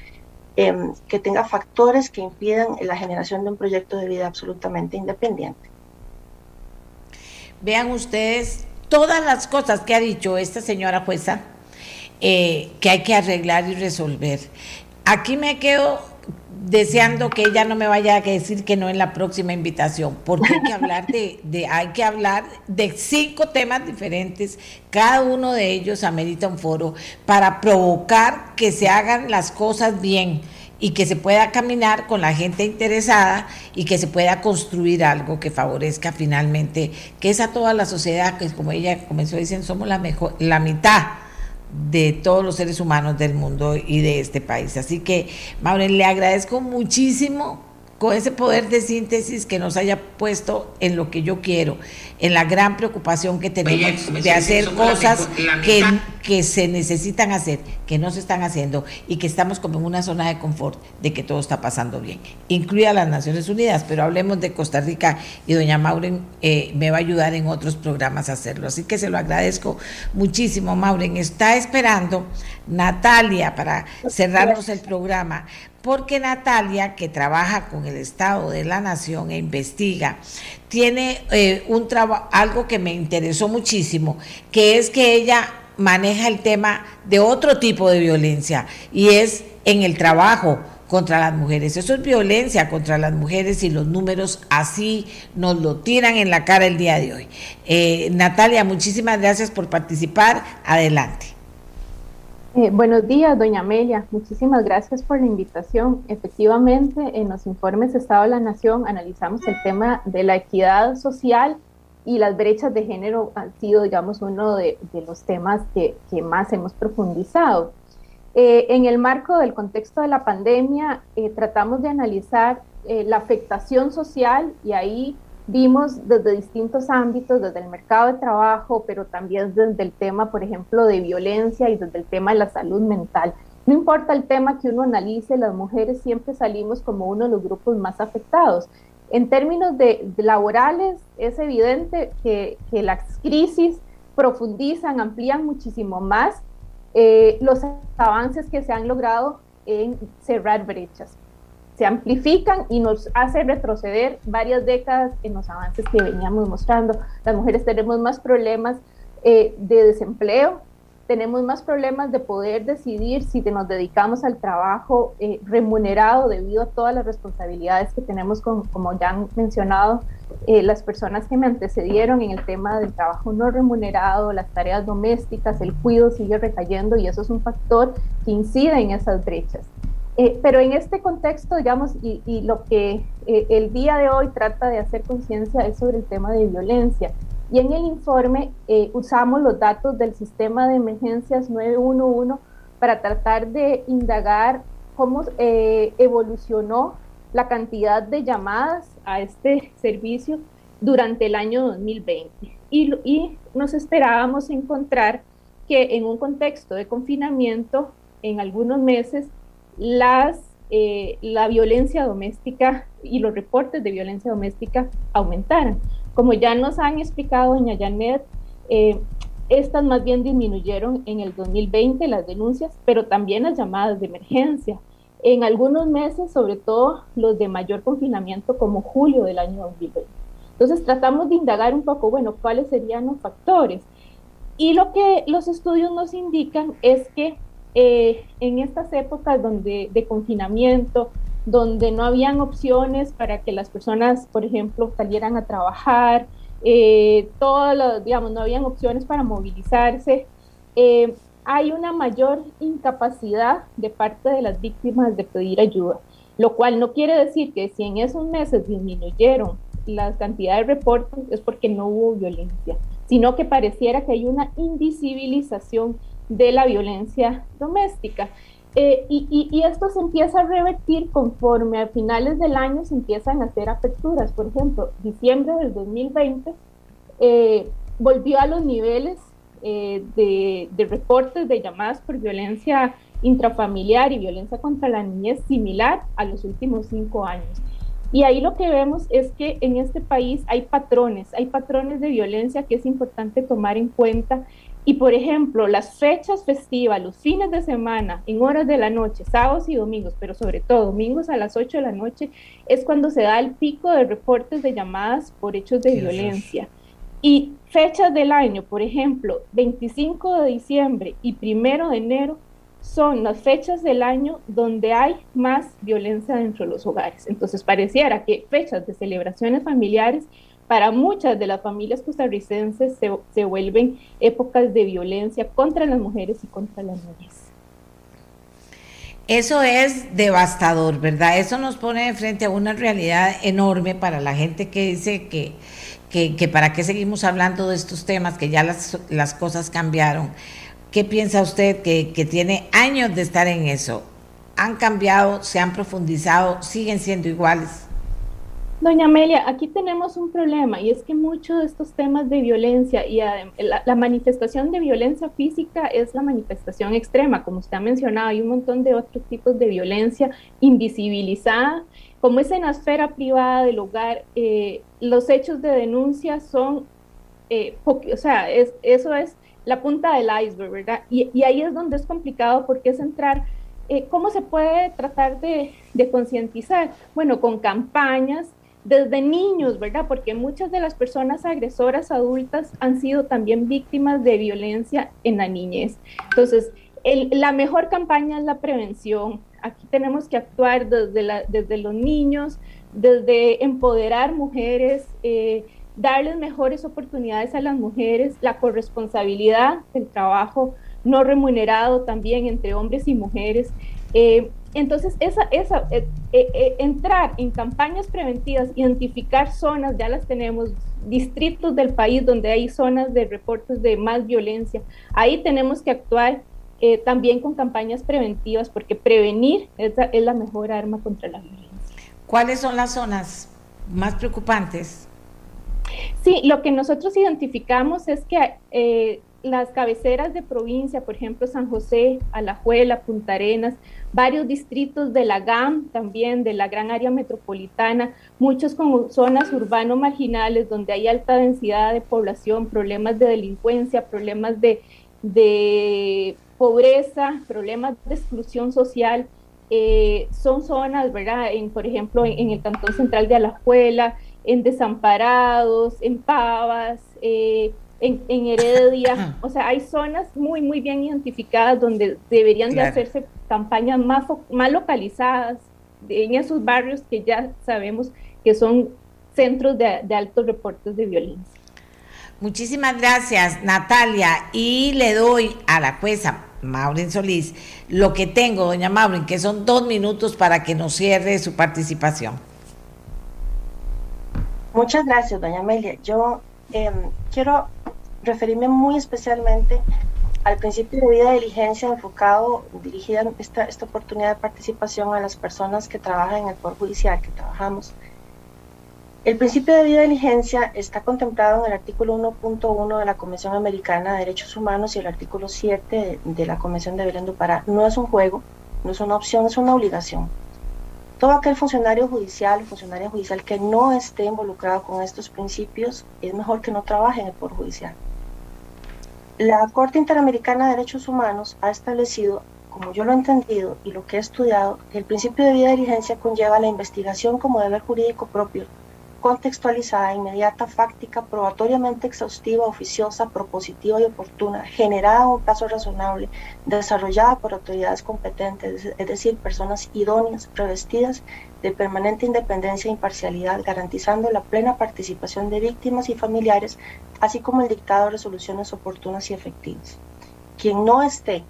em, que tenga factores que impidan la generación de un proyecto de vida absolutamente independiente. Vean ustedes todas las cosas que ha dicho esta señora jueza eh, que hay que arreglar y resolver. Aquí me quedo deseando que ella no me vaya a decir que no en la próxima invitación, porque hay que hablar de, de, hay que hablar de cinco temas diferentes, cada uno de ellos amerita un foro para provocar que se hagan las cosas bien y que se pueda caminar con la gente interesada y que se pueda construir algo que favorezca finalmente, que es a toda la sociedad, que como ella comenzó diciendo, somos la mejor, la mitad de todos los seres humanos del mundo y de este país. Así que, Maureen, le agradezco muchísimo con ese poder de síntesis que nos haya puesto en lo que yo quiero, en la gran preocupación que tenemos de hacer cosas que, que se necesitan hacer, que no se están haciendo y que estamos como en una zona de confort de que todo está pasando bien, incluida las Naciones Unidas, pero hablemos de Costa Rica y doña Mauren eh, me va a ayudar en otros programas a hacerlo. Así que se lo agradezco muchísimo, Mauren. Está esperando Natalia para cerrarnos el programa porque Natalia, que trabaja con el Estado de la Nación e investiga, tiene eh, un algo que me interesó muchísimo, que es que ella maneja el tema de otro tipo de violencia y es en el trabajo contra las mujeres. Eso es violencia contra las mujeres y los números así nos lo tiran en la cara el día de hoy. Eh, Natalia, muchísimas gracias por participar. Adelante. Eh, buenos días, doña Amelia. Muchísimas gracias por la invitación. Efectivamente, en los informes Estado de la Nación analizamos el tema de la equidad social y las brechas de género han sido, digamos, uno de, los temas que, más hemos profundizado. Eh, en el marco del contexto de la pandemia, eh, tratamos de analizar la afectación social y ahí vimos desde distintos ámbitos, desde el mercado de trabajo, pero también desde el tema, por ejemplo, de violencia y desde el tema de la salud mental. No importa el tema que uno analice, las mujeres siempre salimos como uno de los grupos más afectados. En términos de, laborales, es evidente que, las crisis profundizan, amplían muchísimo más eh, los avances que se han logrado en cerrar brechas se amplifican y nos hace retroceder varias décadas en los avances que veníamos mostrando. Las mujeres tenemos más problemas eh, de desempleo, tenemos más problemas de poder decidir si nos dedicamos al trabajo eh, remunerado debido a todas las responsabilidades que tenemos, como ya han mencionado eh, las personas que me antecedieron en el tema del trabajo no remunerado, las tareas domésticas, el cuidado sigue recayendo y eso es un factor que incide en esas brechas. Eh, pero en este contexto, digamos, y, y lo que el día de hoy trata de hacer conciencia es sobre el tema de violencia. Y en el informe eh, usamos los datos del sistema de emergencias 911 para tratar de indagar cómo eh, evolucionó la cantidad de llamadas a este servicio durante el año 2020. Y, y nos esperábamos encontrar que en un contexto de confinamiento, en algunos meses, las, eh, la violencia doméstica y los reportes de violencia doméstica aumentaran. Como ya nos han explicado, doña Janet, eh, estas más bien disminuyeron en el 2020 las denuncias, pero también las llamadas de emergencia. En algunos meses, sobre todo los de mayor confinamiento, como julio del año 2020. Entonces tratamos de indagar un poco, bueno, cuáles serían los factores. Y lo que los estudios nos indican es que eh, en estas épocas donde, de confinamiento, donde no habían opciones para que las personas, por ejemplo, salieran a trabajar, eh, digamos, no habían opciones para movilizarse. Eh, hay una mayor incapacidad de parte de las víctimas de pedir ayuda, lo cual no quiere decir que si en esos meses disminuyeron las cantidades de reportes es porque no hubo violencia, sino que pareciera que hay una invisibilización de la violencia doméstica. Eh, y, esto se empieza a revertir conforme a finales del año se empiezan a hacer aperturas. Por ejemplo, diciembre del 2020 eh, volvió a los niveles eh, de, de, reportes de llamadas por violencia intrafamiliar y violencia contra la niñez similar a los últimos cinco años. Y ahí lo que vemos es que en este país hay patrones, hay patrones de violencia que es importante tomar en cuenta y por ejemplo, las fechas festivas, los fines de semana, en horas de la noche, sábados y domingos, pero sobre todo domingos a las 8 de la noche, es cuando se da el pico de reportes de llamadas por hechos de violencia. Y fechas del año, por ejemplo, 25 de diciembre y 1 de enero, son las fechas del año donde hay más violencia dentro de los hogares. Entonces, pareciera que fechas de celebraciones familiares para muchas de las familias costarricenses se, vuelven épocas de violencia contra las mujeres y contra las niñas. Eso es devastador, ¿verdad? Eso nos pone de frente a una realidad enorme para la gente que dice que, que, para qué seguimos hablando de estos temas, que ya las, las cosas cambiaron. ¿Qué piensa usted que, que tiene años de estar en eso? ¿Han cambiado, se han profundizado, siguen siendo iguales? Doña Amelia, aquí tenemos un problema y es que muchos de estos temas de violencia y la, manifestación de violencia física es la manifestación extrema, como usted ha mencionado, hay un montón de otros tipos de violencia invisibilizada, como es en la esfera privada del hogar, eh, los hechos de denuncia son, eh, o sea, eso es la punta del iceberg, ¿verdad? Y, ahí es donde es complicado porque es entrar eh, ¿Cómo se puede tratar de concientizar? Bueno, con campañas desde niños, ¿verdad? Porque muchas de las personas agresoras adultas han sido también víctimas de violencia en la niñez. Entonces, la mejor campaña es la prevención. Aquí tenemos que actuar desde, desde los niños, desde empoderar mujeres, eh, darles mejores oportunidades a las mujeres, la corresponsabilidad del trabajo no remunerado también entre hombres y mujeres. Eh, entonces, esa, esa, eh, eh, eh, entrar en campañas preventivas, identificar zonas, ya las tenemos, distritos del país donde hay zonas de reportes de más violencia, ahí tenemos que actuar también con campañas preventivas, porque prevenir es la, es la mejor arma contra la violencia. ¿Cuáles son las zonas más preocupantes? Sí, lo que nosotros identificamos es que las cabeceras de provincia, por ejemplo, San José, Alajuela, Punta Arenas, varios distritos de la GAM, también de la gran área metropolitana, muchos con zonas urbano marginales donde hay alta densidad de población, problemas de delincuencia, problemas de, pobreza, problemas de exclusión social. Eh, son zonas, ¿verdad? En, por ejemplo, en, el cantón central de Alajuela, en Desamparados, en Pavas, eh, en, en Heredia. O sea, hay zonas muy, muy bien identificadas donde deberían de hacerse campañas más, más localizadas en esos barrios que ya sabemos que son centros de, de altos reportes de violencia. Muchísimas gracias, Natalia. Y le doy a la jueza Maureen Solís lo que tengo, doña Maureen, que son dos minutos para que nos cierre su participación. Muchas gracias, doña Amelia. Yo em, quiero referirme muy especialmente al principio de vida de diligencia enfocado, dirigida esta, esta oportunidad de participación a las personas que trabajan en el Poder Judicial, que trabajamos el principio de vida diligencia está contemplado en el artículo 1.1 de la Convención Americana de Derechos Humanos y el artículo 7 de, la Convención de Belén do Pará. No es un juego, no es una opción, es una obligación. Todo aquel funcionario judicial, funcionaria judicial que no esté involucrado con estos principios, es mejor que no trabaje en el Poder Judicial. La Corte Interamericana de Derechos Humanos ha establecido, como yo lo he entendido y lo que he estudiado, que el principio de vida diligencia conlleva la investigación como deber jurídico propio contextualizada, inmediata, fáctica, probatoriamente exhaustiva, oficiosa, propositiva y oportuna, generada en un plazo razonable, desarrollada por autoridades competentes, es decir, personas idóneas, revestidas de permanente independencia e imparcialidad, garantizando la plena participación de víctimas y familiares, así como el dictado de resoluciones oportunas y efectivas. Quien no esté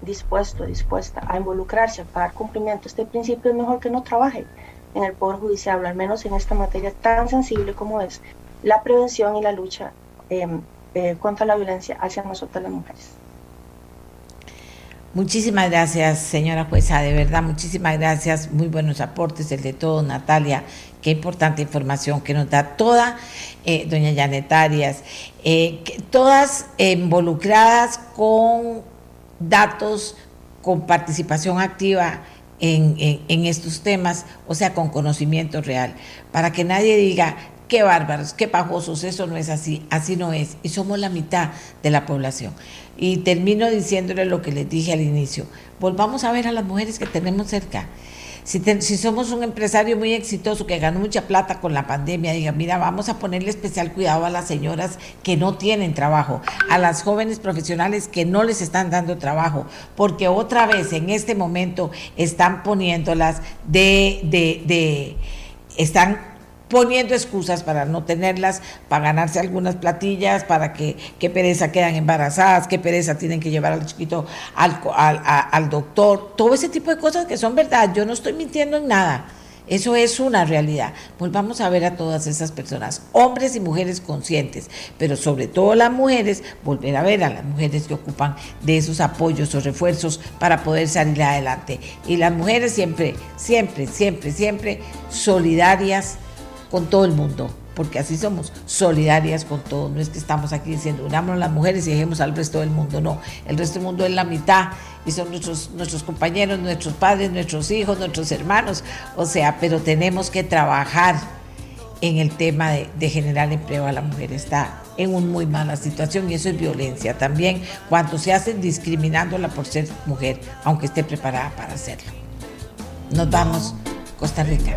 dispuesto, dispuesta a involucrarse, a dar cumplimiento a este principio, es mejor que no trabaje en el Poder Judicial, al menos en esta materia tan sensible como es la prevención y la lucha em, eh, contra la violencia hacia nosotras las mujeres. Muchísimas gracias, señora jueza, de verdad, muchísimas gracias, muy buenos aportes, el de todo, Natalia, qué importante información que nos da toda, eh, doña Janet Arias, eh, todas involucradas con datos, con participación activa en, estos temas, o sea, con conocimiento real, para que nadie diga, qué bárbaros, qué pajosos, eso no es así, así no es, y somos la mitad de la población. Y termino diciéndole lo que les dije al inicio, volvamos a ver a las mujeres que tenemos cerca, si, somos un empresario muy exitoso que ganó mucha plata con la pandemia, diga, mira, vamos a ponerle especial cuidado a las señoras que no tienen trabajo, a las jóvenes profesionales que no les están dando trabajo, porque otra vez en este momento están poniéndolas de, de, de están poniendo excusas para no tenerlas, para ganarse algunas platillas, para que qué pereza quedan embarazadas, qué pereza tienen que llevar al chiquito al, al, doctor, todo ese tipo de cosas que son verdad, yo no estoy mintiendo en nada. Eso es una realidad. Volvamos a ver a todas esas personas, hombres y mujeres conscientes, pero sobre todo las mujeres, volver a ver a las mujeres que ocupan de esos apoyos o refuerzos para poder salir adelante. Y las mujeres siempre, siempre, siempre, siempre solidarias con todo el mundo, porque así somos, solidarias con todo. No es que estamos aquí diciendo, unámonos las mujeres y dejemos al resto del mundo, no. El resto del mundo es la mitad y son nuestros, nuestros compañeros, nuestros padres, nuestros hijos, nuestros hermanos. O sea, pero tenemos que trabajar en el tema de, de generar empleo a la mujer. Está en una muy mala situación y eso es violencia también cuando se hace discriminándola por ser mujer, aunque esté preparada para hacerlo. Nos vamos, Costa Rica.